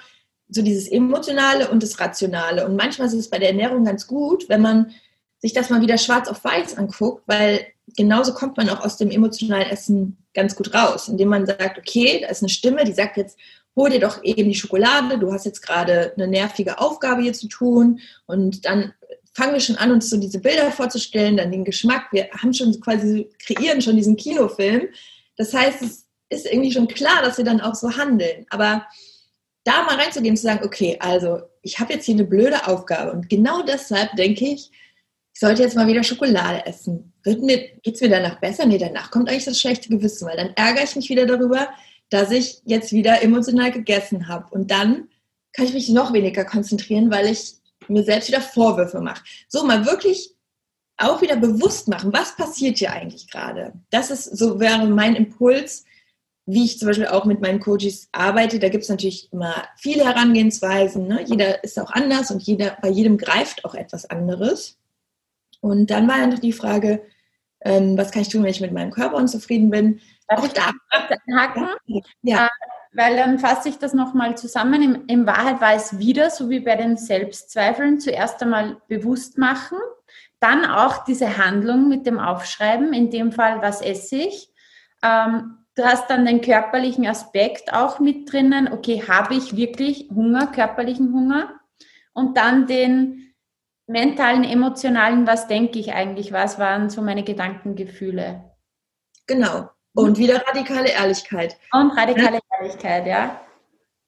Speaker 2: so dieses Emotionale und das Rationale. Und manchmal ist es bei der Ernährung ganz gut, wenn man sich das mal wieder schwarz auf weiß anguckt, weil genauso kommt man auch aus dem emotionalen Essen ganz gut raus, indem man sagt, okay, da ist eine Stimme, die sagt jetzt, hol dir doch eben die Schokolade, du hast jetzt gerade eine nervige Aufgabe hier zu tun und dann fangen wir schon an, uns so diese Bilder vorzustellen, dann den Geschmack, wir haben schon quasi, kreieren schon diesen Kinofilm. Das heißt, es ist irgendwie schon klar, dass wir dann auch so handeln. Aber da mal reinzugehen, zu sagen, okay, also ich habe jetzt hier eine blöde Aufgabe und genau deshalb denke ich, ich sollte jetzt mal wieder Schokolade essen. Geht es mir danach besser? Nee, danach kommt eigentlich das schlechte Gewissen, weil dann ärgere ich mich wieder darüber, dass ich jetzt wieder emotional gegessen habe. Und dann kann ich mich noch weniger konzentrieren, weil ich mir selbst wieder Vorwürfe mache. So mal wirklich auch wieder bewusst machen, was passiert hier eigentlich gerade. Das ist so wäre mein Impuls, wie ich zum Beispiel auch mit meinen Coaches arbeite, da gibt es natürlich immer viele Herangehensweisen. Ne? Jeder ist auch anders und jeder, bei jedem greift auch etwas anderes. Und dann war ja noch die Frage, ähm, was kann ich tun, wenn ich mit meinem Körper unzufrieden bin?
Speaker 1: Darf auch ich da haken? Ja. Äh, weil dann fasse ich das nochmal zusammen. In, in Wahrheit war es wieder, so wie bei den Selbstzweifeln, zuerst einmal bewusst machen, dann auch diese Handlung mit dem Aufschreiben, in dem Fall, was esse ich. Ähm, du hast dann den körperlichen Aspekt auch mit drinnen. Okay, habe ich wirklich Hunger, körperlichen Hunger? Und dann den mentalen, emotionalen, was denke ich eigentlich, was waren so meine Gedankengefühle.
Speaker 2: Genau. Und wieder radikale Ehrlichkeit.
Speaker 1: Und radikale Ehrlichkeit, ja.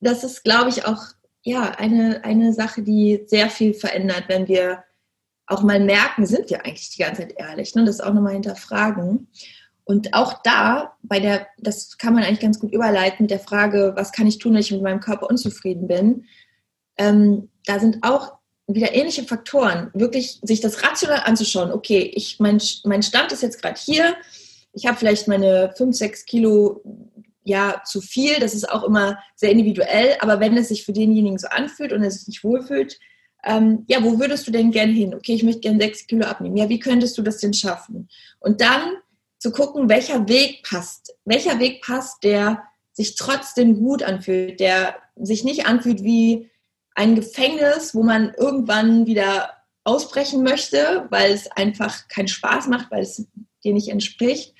Speaker 2: Das ist, glaube ich, auch ja, eine, eine Sache, die sehr viel verändert, wenn wir auch mal merken, sind wir eigentlich die ganze Zeit ehrlich, ne? das auch nochmal hinterfragen. Und auch da, bei der, das kann man eigentlich ganz gut überleiten mit der Frage, was kann ich tun, wenn ich mit meinem Körper unzufrieden bin? Ähm, da sind auch wieder ähnliche Faktoren, wirklich sich das rational anzuschauen. Okay, ich, mein, mein Stand ist jetzt gerade hier. Ich habe vielleicht meine 5, 6 Kilo ja zu viel. Das ist auch immer sehr individuell. Aber wenn es sich für denjenigen so anfühlt und er sich nicht wohlfühlt, ähm, ja, wo würdest du denn gern hin? Okay, ich möchte gern 6 Kilo abnehmen. Ja, wie könntest du das denn schaffen? Und dann zu gucken, welcher Weg passt. Welcher Weg passt, der sich trotzdem gut anfühlt, der sich nicht anfühlt wie ein Gefängnis, wo man irgendwann wieder ausbrechen möchte, weil es einfach keinen Spaß macht, weil es dir nicht entspricht.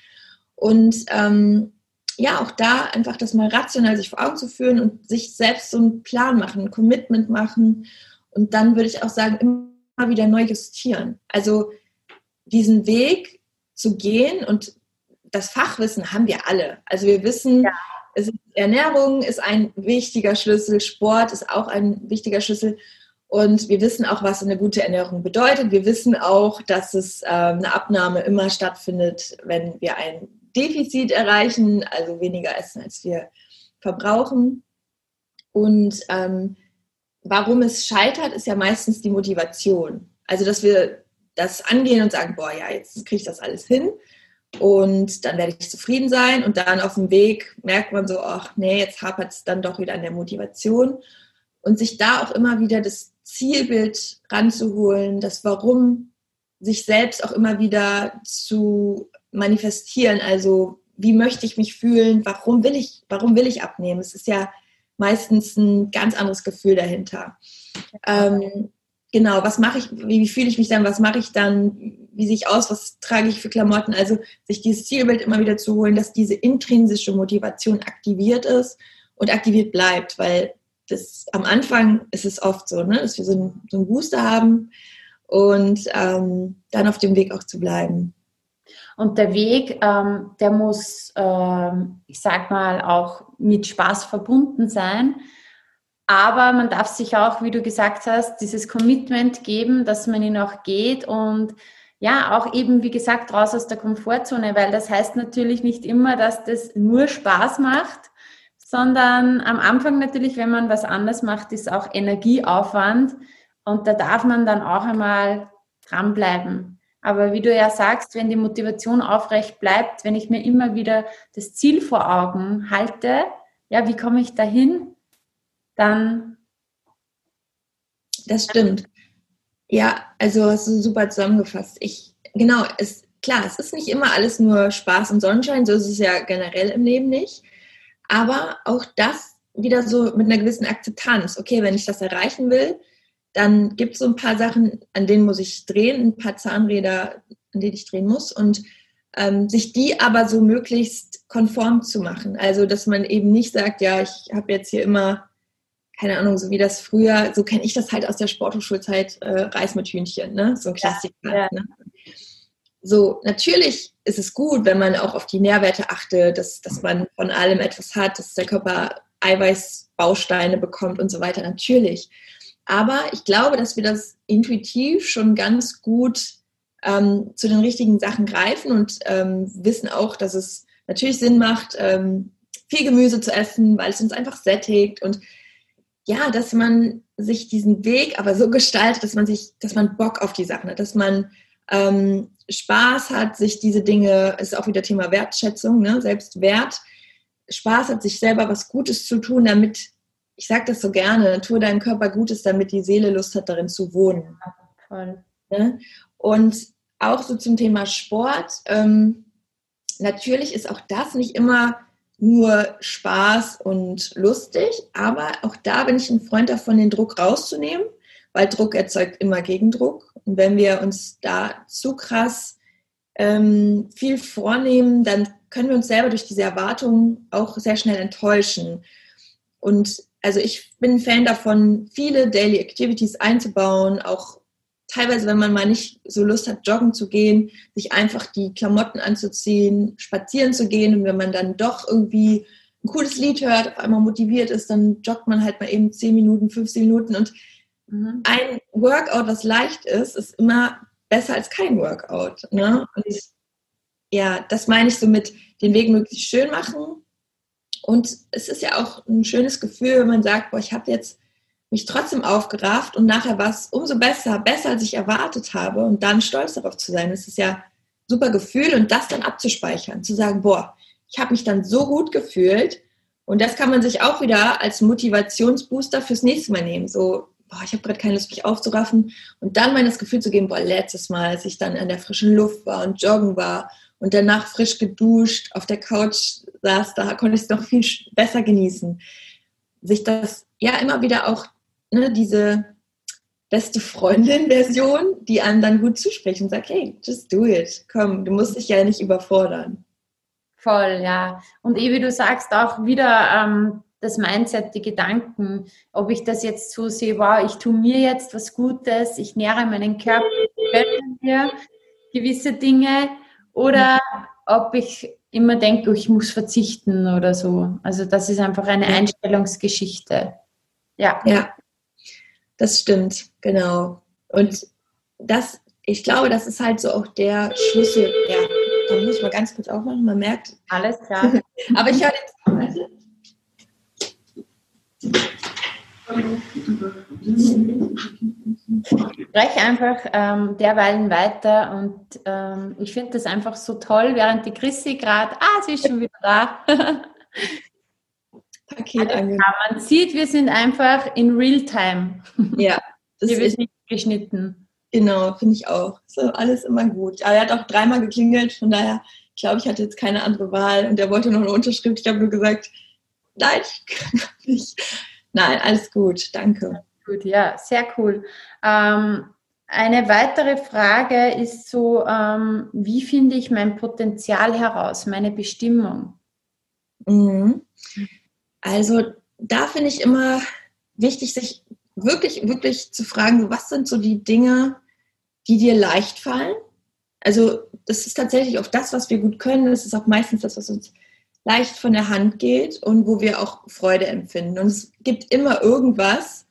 Speaker 2: Und ähm, ja, auch da einfach das mal rational sich vor Augen zu führen und sich selbst so einen Plan machen, ein Commitment machen. Und dann würde ich auch sagen, immer wieder neu justieren. Also diesen Weg zu gehen und das Fachwissen haben wir alle. Also wir wissen, ja. Ist, Ernährung ist ein wichtiger Schlüssel, Sport ist auch ein wichtiger Schlüssel. Und wir wissen auch, was eine gute Ernährung bedeutet. Wir wissen auch, dass es äh, eine Abnahme immer stattfindet, wenn wir ein Defizit erreichen, also weniger essen, als wir verbrauchen. Und ähm, warum es scheitert, ist ja meistens die Motivation. Also, dass wir das angehen und sagen, boah, ja, jetzt kriege ich das alles hin und dann werde ich zufrieden sein. Und dann auf dem Weg merkt man so, ach nee, jetzt hapert es dann doch wieder an der Motivation. Und sich da auch immer wieder das Zielbild ranzuholen, das Warum sich selbst auch immer wieder zu manifestieren, also wie möchte ich mich fühlen, warum will ich, warum will ich abnehmen? Es ist ja meistens ein ganz anderes Gefühl dahinter. Ähm, genau, was mache ich, wie, wie fühle ich mich dann, was mache ich dann, wie sehe ich aus, was trage ich für Klamotten, also sich dieses Zielbild immer wieder zu holen, dass diese intrinsische Motivation aktiviert ist und aktiviert bleibt, weil das am Anfang ist es oft so, ne, dass wir so einen, so einen Booster haben und ähm, dann auf dem Weg auch zu bleiben.
Speaker 1: Und der Weg, ähm, der muss, ähm, ich sag mal, auch mit Spaß verbunden sein. Aber man darf sich auch, wie du gesagt hast, dieses Commitment geben, dass man ihn auch geht und ja, auch eben, wie gesagt, raus aus der Komfortzone, weil das heißt natürlich nicht immer, dass das nur Spaß macht, sondern am Anfang natürlich, wenn man was anders macht, ist auch Energieaufwand und da darf man dann auch einmal dranbleiben. Aber wie du ja sagst, wenn die Motivation aufrecht bleibt, wenn ich mir immer wieder das Ziel vor Augen halte, ja, wie komme ich dahin? Dann.
Speaker 2: Das stimmt. Ja, also hast du super zusammengefasst. Ich, genau, es, klar, es ist nicht immer alles nur Spaß und Sonnenschein, so ist es ja generell im Leben nicht. Aber auch das wieder so mit einer gewissen Akzeptanz. Okay, wenn ich das erreichen will, dann gibt es so ein paar Sachen, an denen muss ich drehen, ein paar Zahnräder, an denen ich drehen muss. Und ähm, sich die aber so möglichst konform zu machen. Also, dass man eben nicht sagt, ja, ich habe jetzt hier immer keine Ahnung, so wie das früher, so kenne ich das halt aus der Sporthochschulzeit, äh, Reis mit Hühnchen, ne? so ein Klassiker. Ja, Ne? So, natürlich ist es gut, wenn man auch auf die Nährwerte achtet, dass, dass man von allem etwas hat, dass der Körper Eiweißbausteine bekommt und so weiter, natürlich. Aber ich glaube, dass wir das intuitiv schon ganz gut ähm, zu den richtigen Sachen greifen und ähm, wissen auch, dass es natürlich Sinn macht, ähm, viel Gemüse zu essen, weil es uns einfach sättigt und ja, dass man sich diesen Weg aber so gestaltet, dass man sich, dass man Bock auf die Sachen hat, dass man ähm, Spaß hat, sich diese Dinge, ist auch wieder Thema Wertschätzung, ne, Selbstwert, Spaß hat, sich selber was Gutes zu tun, damit, ich sage das so gerne, tue deinem Körper Gutes, damit die Seele Lust hat, darin zu wohnen. Voll. Ne? Und auch so zum Thema Sport. Ähm, natürlich ist auch das nicht immer nur Spaß und lustig, aber auch da bin ich ein Freund davon, den Druck rauszunehmen, weil Druck erzeugt immer Gegendruck. Und wenn wir uns da zu krass ähm, viel vornehmen, dann können wir uns selber durch diese Erwartungen auch sehr schnell enttäuschen. Und also ich bin Fan davon, viele Daily Activities einzubauen, auch teilweise, wenn man mal nicht so Lust hat, joggen zu gehen, sich einfach die Klamotten anzuziehen, spazieren zu gehen und wenn man dann doch irgendwie ein cooles Lied hört, auf einmal motiviert ist, dann joggt man halt mal eben 10 Minuten, 15 Minuten und mhm. ein Workout, was leicht ist, ist immer besser als kein Workout. Ne? Und ja, das meine ich so mit den Weg möglichst schön machen. Und es ist ja auch ein schönes Gefühl, wenn man sagt, boah, ich habe jetzt mich trotzdem aufgerafft und nachher war es umso besser, besser als ich erwartet habe und dann stolz darauf zu sein. Das ist ja ein super Gefühl und das dann abzuspeichern, zu sagen, boah, ich habe mich dann so gut gefühlt und das kann man sich auch wieder als Motivationsbooster fürs nächste Mal nehmen. So, boah, ich habe gerade keine Lust, mich aufzuraffen und dann mal das Gefühl zu geben, boah, letztes Mal, als ich dann an der frischen Luft war und joggen war und danach frisch geduscht auf der Couch saß, da konnte ich es noch viel besser genießen. Sich das ja immer wieder auch ne, diese beste Freundin-Version, die einem dann gut zuspricht und sagt, hey, just do it. Komm, du musst dich ja nicht überfordern.
Speaker 1: Voll, ja. Und eh, wie du sagst, auch wieder ähm, das Mindset, die Gedanken, ob ich das jetzt so sehe, wow, ich tue mir jetzt was Gutes, ich nähre meinen Körper, mir gewisse Dinge oder ob ich immer denke, ich muss verzichten oder so. Also das ist einfach eine Einstellungsgeschichte.
Speaker 2: Ja. Ja, das stimmt, genau. Und das, ich glaube, das ist halt so auch der Schlüssel. Ja, da muss ich mal ganz kurz aufmachen, man merkt.
Speaker 1: Alles klar. <laughs>
Speaker 2: Aber ich höre jetzt.
Speaker 1: Spreche einfach ähm, derweilen weiter und ähm, ich finde das einfach so toll, während die Chrissy gerade, ah, sie ist schon wieder da. <laughs> Paket angenommen. Man sieht, wir sind einfach in Realtime. <laughs>
Speaker 2: Ja.
Speaker 1: Das Hier wird nicht geschnitten.
Speaker 2: Genau, finde ich auch. So alles immer gut. Aber er hat auch dreimal geklingelt, von daher, ich glaube, ich hatte jetzt keine andere Wahl und er wollte noch eine Unterschrift. Ich habe nur gesagt, nein, ich kann nicht. Nein, alles gut, danke.
Speaker 1: Gut, ja, sehr cool. Ähm, eine weitere Frage ist so, ähm, wie finde ich mein Potenzial heraus, meine Bestimmung?
Speaker 2: Mhm. Also da finde ich immer wichtig, sich wirklich, wirklich zu fragen, was sind so die Dinge, die dir leicht fallen? Also das ist tatsächlich auch das, was wir gut können. Das ist auch meistens das, was uns leicht von der Hand geht und wo wir auch Freude empfinden. Und es gibt immer irgendwas,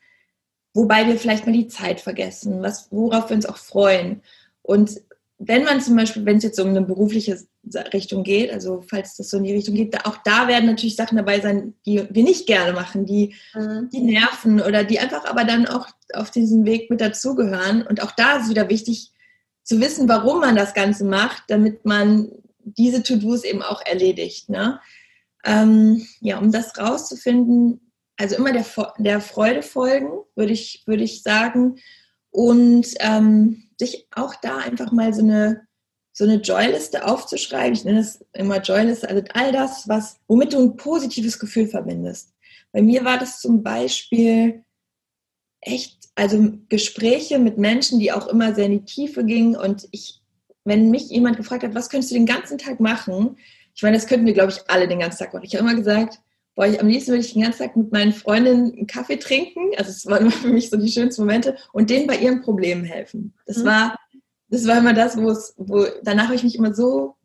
Speaker 2: wobei wir vielleicht mal die Zeit vergessen, was, worauf wir uns auch freuen. Und wenn man zum Beispiel, wenn es jetzt um eine berufliche Richtung geht, also falls das so in die Richtung geht, auch da werden natürlich Sachen dabei sein, die wir nicht gerne machen, die, mhm. die nerven oder die einfach aber dann auch auf diesen Weg mit dazugehören. Und auch da ist es wieder wichtig zu wissen, warum man das Ganze macht, damit man diese To-Dos eben auch erledigt. Ne? Ähm, ja, um das rauszufinden, also immer der, der Freude folgen, würde ich, würde ich sagen. Und ähm, sich auch da einfach mal so eine, so eine Joy-Liste aufzuschreiben. Ich nenne das immer Joy-Liste, also all das, was, womit du ein positives Gefühl verbindest. Bei mir war das zum Beispiel echt, also Gespräche mit Menschen, die auch immer sehr in die Tiefe gingen und ich, wenn mich jemand gefragt hat, was könntest du den ganzen Tag machen? Ich meine, das könnten wir, glaube ich, alle den ganzen Tag machen. Ich habe immer gesagt, boah, ich, am liebsten würde ich den ganzen Tag mit meinen Freundinnen einen Kaffee trinken. Also es waren für mich so die schönsten Momente und denen bei ihren Problemen helfen. Das mhm. war, das war immer das, wo es, wo, danach habe ich mich immer so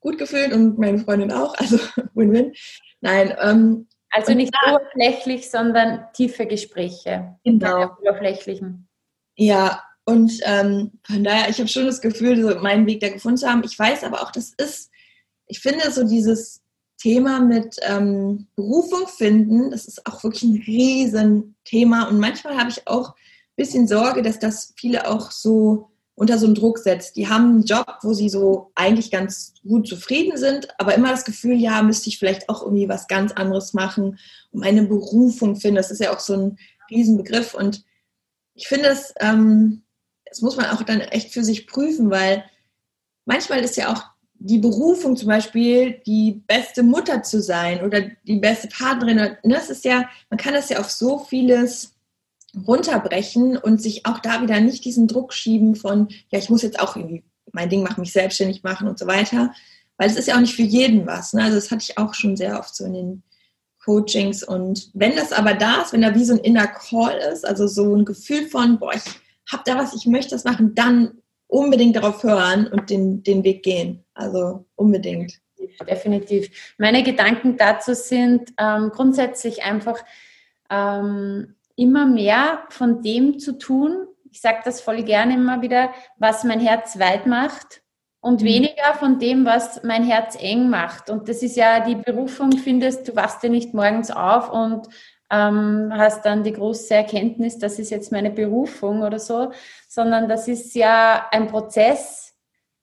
Speaker 2: gut gefühlt und meine Freundin auch, also <laughs> Win-Win. Nein, ähm,
Speaker 1: also nicht da, oberflächlich, sondern tiefe Gespräche.
Speaker 2: Genau.
Speaker 1: Oberflächlichen.
Speaker 2: Ja, und ähm, von daher, ich habe schon das Gefühl, so meinen Weg da gefunden zu haben. Ich weiß aber auch, das ist, ich finde so dieses Thema mit ähm, Berufung finden, das ist auch wirklich ein Riesenthema. Und manchmal habe ich auch ein bisschen Sorge, dass das viele auch so unter so einen Druck setzt. Die haben einen Job, wo sie so eigentlich ganz gut zufrieden sind, aber immer das Gefühl, ja, müsste ich vielleicht auch irgendwie was ganz anderes machen, um eine Berufung finden. Das ist ja auch so ein Riesenbegriff und ich finde, das, ähm, das muss man auch dann echt für sich prüfen, weil manchmal ist ja auch die Berufung zum Beispiel, die beste Mutter zu sein oder die beste Partnerin. Das ist ja, man kann das ja auf so vieles runterbrechen und sich auch da wieder nicht diesen Druck schieben von, ja, ich muss jetzt auch irgendwie mein Ding machen, mich selbstständig machen und so weiter. Weil es ist ja auch nicht für jeden was. Ne? Also das hatte ich auch schon sehr oft so in den Coachings. Und wenn das aber da ist, wenn da wie so ein inner Call ist, also so ein Gefühl von, boah, ich habe da was, ich möchte das machen, dann unbedingt darauf hören und den, den Weg gehen. Also unbedingt.
Speaker 1: Definitiv. Meine Gedanken dazu sind ähm, grundsätzlich einfach ähm, immer mehr von dem zu tun. Ich sage das voll gerne immer wieder, was mein Herz weit macht und mhm. weniger von dem, was mein Herz eng macht. Und das ist ja die Berufung, findest du wachst dir nicht morgens auf und ähm, hast dann die große Erkenntnis, das ist jetzt meine Berufung oder so, sondern das ist ja ein Prozess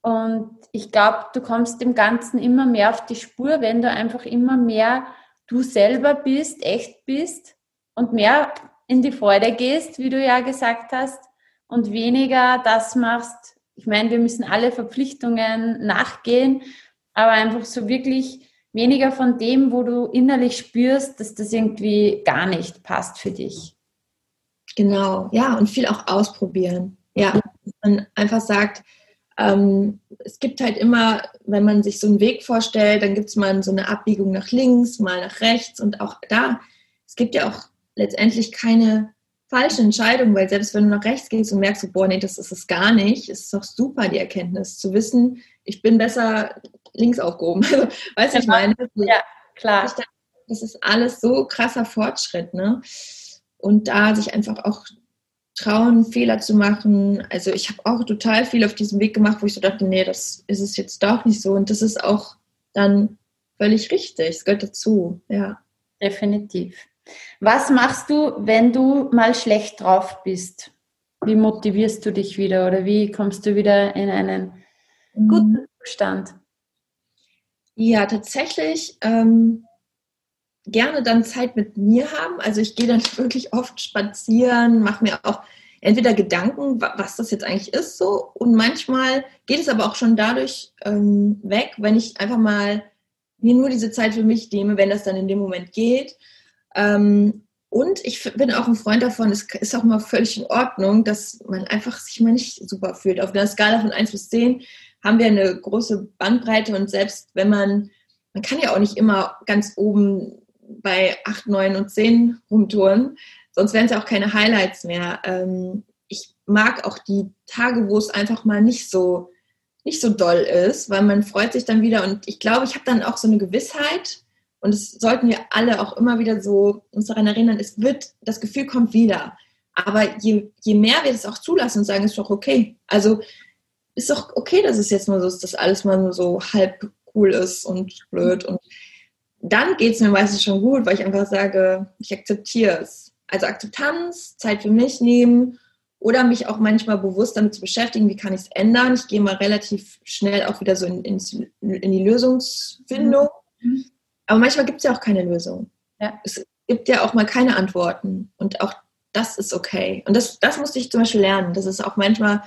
Speaker 1: und ich glaube, du kommst dem Ganzen immer mehr auf die Spur, wenn du einfach immer mehr du selber bist, echt bist und mehr in die Freude gehst, wie du ja gesagt hast, und weniger das machst. Ich meine, wir müssen alle Verpflichtungen nachgehen, aber einfach so wirklich weniger von dem, wo du innerlich spürst, dass das irgendwie gar nicht passt für dich.
Speaker 2: Genau, ja, und viel auch ausprobieren. Ja, man einfach sagt, ähm, es gibt halt immer, wenn man sich so einen Weg vorstellt, dann gibt es mal so eine Abbiegung nach links, mal nach rechts und auch da, es gibt ja auch letztendlich keine falsche Entscheidung, weil selbst wenn du nach rechts gehst und merkst, boah, nee, das ist es gar nicht, ist es doch super, die Erkenntnis zu wissen, ich bin besser links aufgehoben. <laughs> weißt du, ich meine?
Speaker 1: Ja, klar.
Speaker 2: Das ist alles so krasser Fortschritt, ne? Und da sich einfach auch trauen, Fehler zu machen. Also ich habe auch total viel auf diesem Weg gemacht, wo ich so dachte, nee, das ist es jetzt doch nicht so. Und das ist auch dann völlig richtig. Es gehört dazu, ja.
Speaker 1: Definitiv. Was machst du, wenn du mal schlecht drauf bist? Wie motivierst du dich wieder oder wie kommst du wieder in einen guten mhm. Zustand?
Speaker 2: Ja, tatsächlich ähm, gerne dann Zeit mit mir haben. Also ich gehe dann <laughs> wirklich oft spazieren, mache mir auch entweder Gedanken, was das jetzt eigentlich ist, so. Und manchmal geht es aber auch schon dadurch ähm, weg, wenn ich einfach mal mir nur diese Zeit für mich nehme, wenn das dann in dem Moment geht. Ähm, und ich bin auch ein Freund davon, es ist auch mal völlig in Ordnung, dass man einfach sich mal nicht super fühlt. Auf einer Skala von 1 bis 10 haben wir eine große Bandbreite und selbst wenn man, man kann ja auch nicht immer ganz oben bei 8, 9 und 10 rumtouren, sonst wären es ja auch keine Highlights mehr. Ähm, ich mag auch die Tage, wo es einfach mal nicht so, nicht so doll ist, weil man freut sich dann wieder und ich glaube, ich habe dann auch so eine Gewissheit, und das sollten wir alle auch immer wieder so uns daran erinnern, es wird, das Gefühl kommt wieder. Aber je, je mehr wir das auch zulassen und sagen, ist doch okay. Also ist doch okay, dass es jetzt mal so ist, dass alles mal nur so halb cool ist und blöd. Und dann geht es mir meistens schon gut, weil ich einfach sage, ich akzeptiere es. Also Akzeptanz, Zeit für mich nehmen oder mich auch manchmal bewusst damit zu beschäftigen, wie kann ich es ändern. Ich gehe mal relativ schnell auch wieder so in, in, in die Lösungsfindung. Mhm. Aber manchmal gibt es ja auch keine Lösung. Ja. Es gibt ja auch mal keine Antworten. Und auch das ist okay. Und das, das musste ich zum Beispiel lernen. Das ist auch manchmal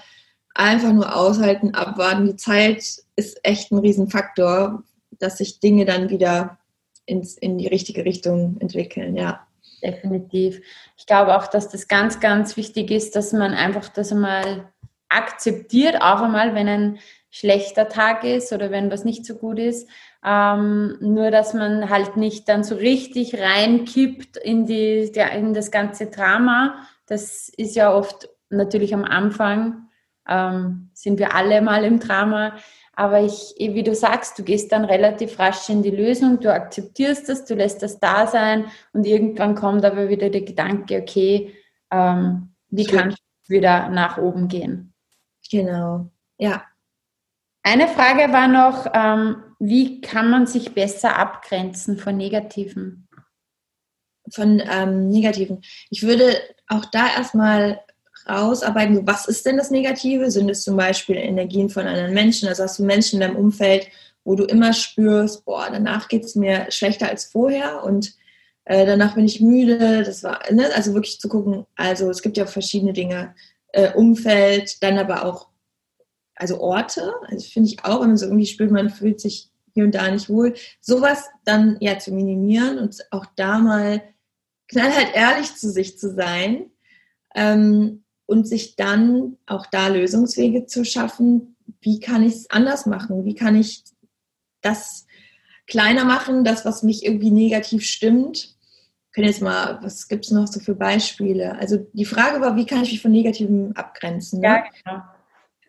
Speaker 2: einfach nur aushalten, abwarten. Die Zeit ist echt ein Riesenfaktor, dass sich Dinge dann wieder ins, in die richtige Richtung entwickeln, ja.
Speaker 1: Definitiv. Ich glaube auch, dass das ganz, ganz wichtig ist, dass man einfach das einmal akzeptiert, auch einmal, wenn ein schlechter Tag ist oder wenn was nicht so gut ist, ähm, nur, dass man halt nicht dann so richtig reinkippt in, die, in das ganze Drama. Das ist ja oft natürlich am Anfang, ähm, sind wir alle mal im Drama. Aber ich, wie du sagst, du gehst dann relativ rasch in die Lösung, du akzeptierst das, du lässt das da sein und irgendwann kommt aber wieder der Gedanke, okay, ähm, wie kann ich wieder nach oben gehen?
Speaker 2: Genau, ja.
Speaker 1: Eine Frage war noch, ähm, wie kann man sich besser abgrenzen von Negativen?
Speaker 2: Von ähm, Negativen. Ich würde auch da erstmal rausarbeiten, was ist denn das Negative? Sind es zum Beispiel Energien von anderen Menschen? Also hast du Menschen in deinem Umfeld, wo du immer spürst, boah, danach geht es mir schlechter als vorher und äh, danach bin ich müde. Das war, ne? also wirklich zu gucken, also es gibt ja verschiedene Dinge, äh, Umfeld, dann aber auch, also Orte, also finde ich auch, wenn man so irgendwie spürt, man fühlt sich hier und da nicht wohl, sowas dann ja zu minimieren und auch da mal knallhart ehrlich zu sich zu sein ähm, und sich dann auch da Lösungswege zu schaffen, wie kann ich es anders machen, wie kann ich das kleiner machen, das, was mich irgendwie negativ stimmt. Können jetzt mal, was gibt es noch so für Beispiele? Also die Frage war, wie kann ich mich von Negativen abgrenzen? Ne? Ja, genau.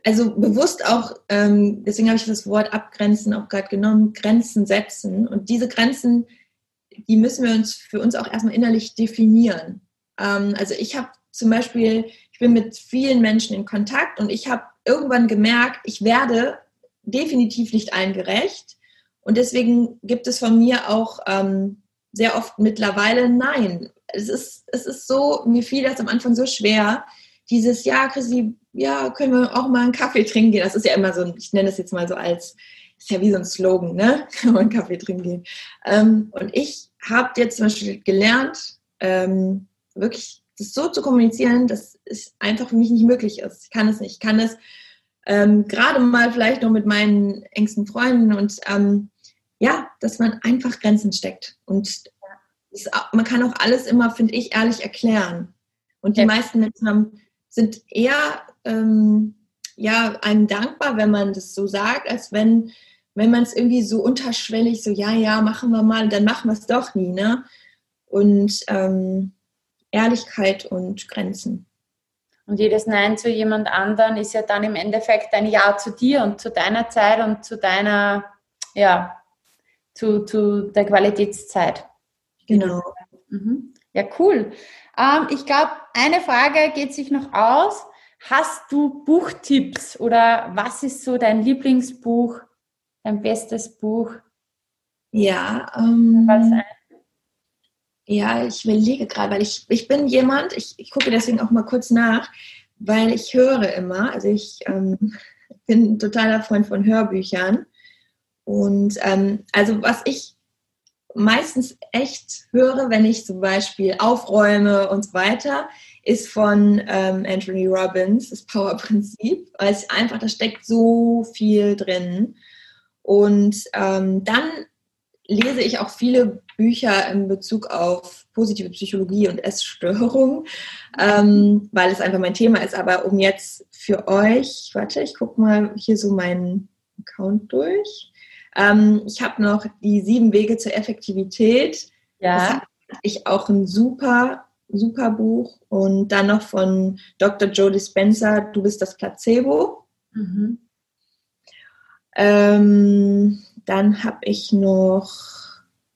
Speaker 2: Also bewusst auch, ähm, deswegen habe ich das Wort abgrenzen auch gerade genommen, Grenzen setzen. Und diese Grenzen, die müssen wir uns für uns auch erstmal innerlich definieren. Ähm, also ich habe zum Beispiel, ich bin mit vielen Menschen in Kontakt und ich habe irgendwann gemerkt, ich werde definitiv nicht allen gerecht. Und deswegen gibt es von mir auch ähm, sehr oft mittlerweile Nein. Es ist, es ist so, mir fiel das am Anfang so schwer, dieses, ja, Chrissy, ja, können wir auch mal einen Kaffee trinken gehen. Das ist ja immer so, ich nenne es jetzt mal so als, ist ja wie so ein Slogan, ne? <laughs> Kann man einen Kaffee trinken gehen. Ähm, und ich habe jetzt zum Beispiel gelernt, ähm, wirklich das so zu kommunizieren, dass es einfach für mich nicht möglich ist. Ich kann es nicht. Ich kann es ähm, gerade mal vielleicht noch mit meinen engsten Freunden und ähm, ja, dass man einfach Grenzen steckt. Und es, man kann auch alles immer, finde ich, ehrlich erklären. Und die ja. meisten Menschen haben, sind eher ähm, ja, einem dankbar, wenn man das so sagt, als wenn, wenn man es irgendwie so unterschwellig so, ja, ja, machen wir mal, dann machen wir es doch nie. Ne? Und ähm, Ehrlichkeit und Grenzen.
Speaker 1: Und jedes Nein zu jemand anderen ist ja dann im Endeffekt ein Ja zu dir und zu deiner Zeit und zu deiner, ja, zu, zu der Qualitätszeit.
Speaker 2: Genau.
Speaker 1: Mhm. Ja, cool. Ähm, ich glaube, eine Frage geht sich noch aus. Hast du Buchtipps oder was ist so dein Lieblingsbuch, dein bestes Buch?
Speaker 2: Ja, ähm, ja, ich überlege gerade, weil ich, ich bin jemand, ich, ich gucke deswegen auch mal kurz nach, weil ich höre immer, also ich ähm, bin ein totaler Freund von Hörbüchern. Und ähm, also was ich meistens echt höre, wenn ich zum Beispiel aufräume und so weiter, ist von ähm, Anthony Robbins, das Power-Prinzip, weil es einfach, da steckt so viel drin. Und ähm, dann lese ich auch viele Bücher in Bezug auf positive Psychologie und Essstörung, ähm, weil es einfach mein Thema ist. Aber um jetzt für euch, warte, ich gucke mal hier so meinen Account durch. Ähm, ich habe noch die sieben Wege zur Effektivität. Ja. Das ich auch ein super, super Buch. Und dann noch von Dr. Joe Dispenza, Du bist das Placebo. Mhm. Ähm, dann habe ich noch,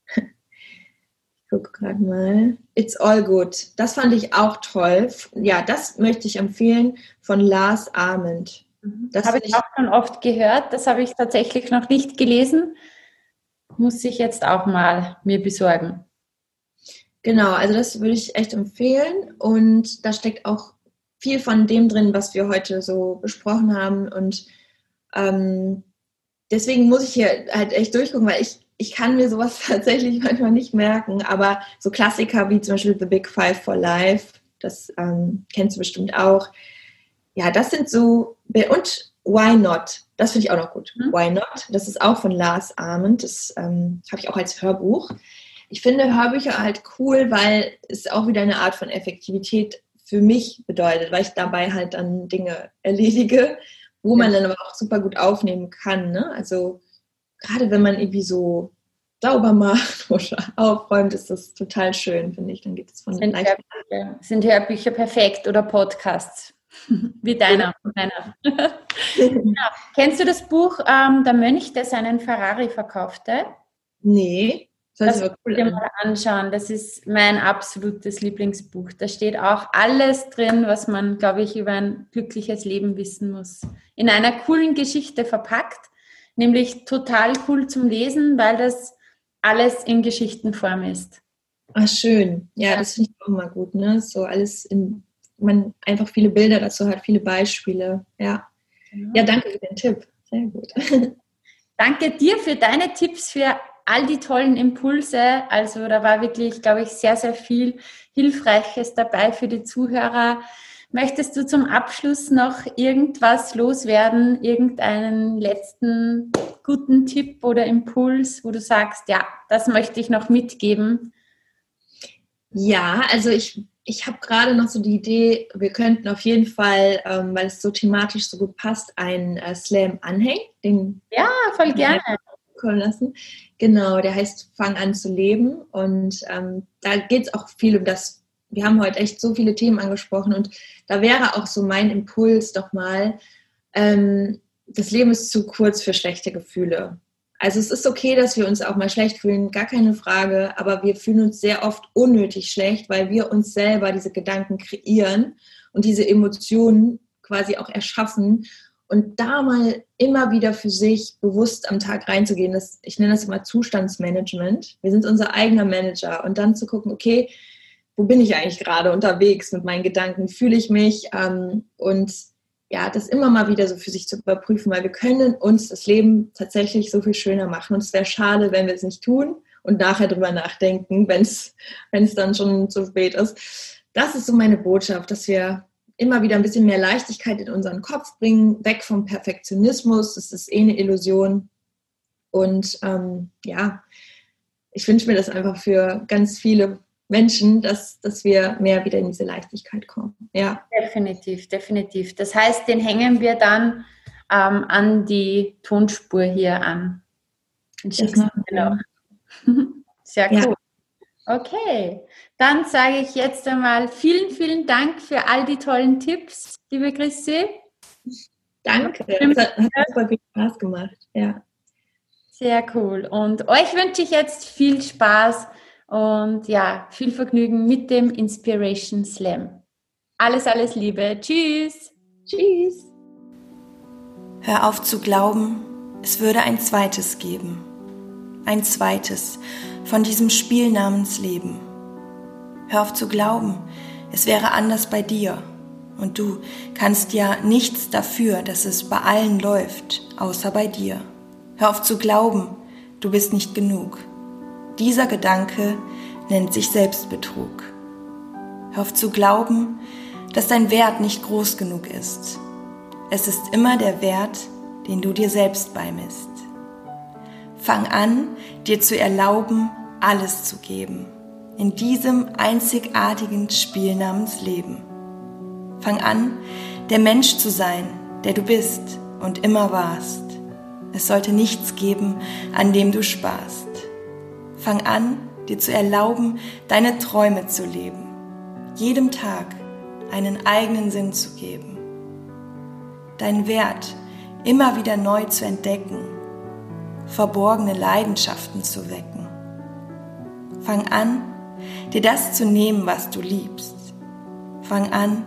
Speaker 2: <laughs> ich gucke gerade mal, It's All Good. Das fand ich auch toll. Ja, das möchte ich empfehlen von Lars Arment.
Speaker 1: Mhm. Das habe ich auch schon oft gehört. Das habe ich tatsächlich noch nicht gelesen. Muss ich jetzt auch mal mir besorgen.
Speaker 2: Genau, also das würde ich echt empfehlen. Und da steckt auch viel von dem drin, was wir heute so besprochen haben. Und ähm, deswegen muss ich hier halt echt durchgucken, weil ich, ich kann mir sowas <laughs> tatsächlich manchmal nicht merken. Aber so Klassiker wie zum Beispiel The Big Five for Life, das ähm, kennst du bestimmt auch. Ja, das sind so, und Why Not? Das finde ich auch noch gut. Mhm. Why Not? Das ist auch von Lars Arment. Das ähm, habe ich auch als Hörbuch. Ich finde Hörbücher halt cool, weil es auch wieder eine Art von Effektivität für mich bedeutet, weil ich dabei halt dann Dinge erledige wo man dann aber auch super gut aufnehmen kann. Ne? Also gerade wenn man irgendwie so sauber macht <laughs> oder aufräumt, ist das total schön, finde ich. Dann geht es von
Speaker 1: sind Hörbücher, sind Hörbücher perfekt oder Podcasts? <laughs> Wie deiner. deiner. <laughs> ja. Kennst du das Buch ähm, Der Mönch, der seinen Ferrari verkaufte?
Speaker 2: Nee.
Speaker 1: Das, das cool dir mal anschauen. Das ist mein absolutes Lieblingsbuch. Da steht auch alles drin, was man, glaube ich, über ein glückliches Leben wissen muss. In einer coolen Geschichte verpackt, nämlich total cool zum Lesen, weil das alles in Geschichtenform ist.
Speaker 2: Ach, schön. Ja, das finde ich auch immer gut, ne? So alles in man einfach viele Bilder dazu hat, viele Beispiele. Ja, genau. ja danke für den Tipp. Sehr gut. <laughs>
Speaker 1: Danke dir für deine Tipps, für all die tollen Impulse. Also da war wirklich, glaube ich, sehr, sehr viel Hilfreiches dabei für die Zuhörer. Möchtest du zum Abschluss noch irgendwas loswerden, irgendeinen letzten guten Tipp oder Impuls, wo du sagst, ja, das möchte ich noch mitgeben?
Speaker 2: Ja, also ich, ich habe gerade noch so die Idee, wir könnten auf jeden Fall, ähm, weil es so thematisch so gut passt, einen äh, Slam anhängen. Den
Speaker 1: ja, voll gerne.
Speaker 2: Lassen. Genau, der heißt Fang an zu leben. Und ähm, da geht es auch viel um das wir haben heute echt so viele Themen angesprochen und da wäre auch so mein Impuls doch mal, ähm, das Leben ist zu kurz für schlechte Gefühle. Also es ist okay, dass wir uns auch mal schlecht fühlen, gar keine Frage, aber wir fühlen uns sehr oft unnötig schlecht, weil wir uns selber diese Gedanken kreieren und diese Emotionen quasi auch erschaffen und da mal immer wieder für sich bewusst am Tag reinzugehen, das, ich nenne das immer Zustandsmanagement. Wir sind unser eigener Manager und dann zu gucken, okay, wo bin ich eigentlich gerade unterwegs mit meinen Gedanken, fühle ich mich ähm, und ja, das immer mal wieder so für sich zu überprüfen, weil wir können uns das Leben tatsächlich so viel schöner machen und es wäre schade, wenn wir es nicht tun und nachher drüber nachdenken, wenn es dann schon zu spät ist. Das ist so meine Botschaft, dass wir immer wieder ein bisschen mehr Leichtigkeit in unseren Kopf bringen, weg vom Perfektionismus, das ist eh eine Illusion. Und ähm, ja, ich wünsche mir das einfach für ganz viele Menschen, dass, dass wir mehr wieder in diese Leichtigkeit kommen. Ja.
Speaker 1: Definitiv, definitiv. Das heißt, den hängen wir dann ähm, an die Tonspur hier an. Genau. <laughs> Sehr cool. Ja. Okay, dann sage ich jetzt einmal vielen, vielen Dank für all die tollen Tipps, liebe Chrissy.
Speaker 2: Danke, es hat, hat super viel Spaß gemacht. Ja.
Speaker 1: Sehr cool. Und euch wünsche ich jetzt viel Spaß und ja, viel Vergnügen mit dem Inspiration Slam. Alles, alles Liebe. Tschüss.
Speaker 2: Tschüss.
Speaker 3: Hör auf zu glauben, es würde ein zweites geben. Ein zweites von diesem Spiel namens Leben. Hör auf zu glauben, es wäre anders bei dir. Und du kannst ja nichts dafür, dass es bei allen läuft, außer bei dir. Hör auf zu glauben, du bist nicht genug. Dieser Gedanke nennt sich Selbstbetrug. Hör auf zu glauben, dass dein Wert nicht groß genug ist. Es ist immer der Wert, den du dir selbst beimisst. Fang an, dir zu erlauben, alles zu geben, in diesem einzigartigen Spiel namens Leben. Fang an, der Mensch zu sein, der du bist und immer warst. Es sollte nichts geben, an dem du sparst. Fang an, dir zu erlauben, deine Träume zu leben, jedem Tag einen eigenen Sinn zu geben, deinen Wert immer wieder neu zu entdecken, verborgene Leidenschaften zu wecken. Fang an, dir das zu nehmen, was du liebst. Fang an,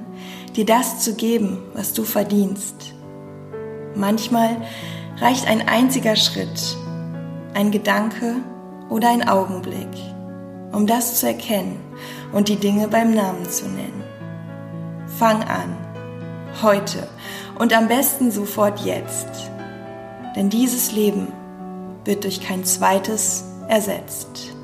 Speaker 3: dir das zu geben, was du verdienst. Manchmal reicht ein einziger Schritt, ein Gedanke, oder ein Augenblick, um das zu erkennen und die Dinge beim Namen zu nennen. Fang an, heute und am besten sofort jetzt, denn dieses Leben wird durch kein zweites ersetzt.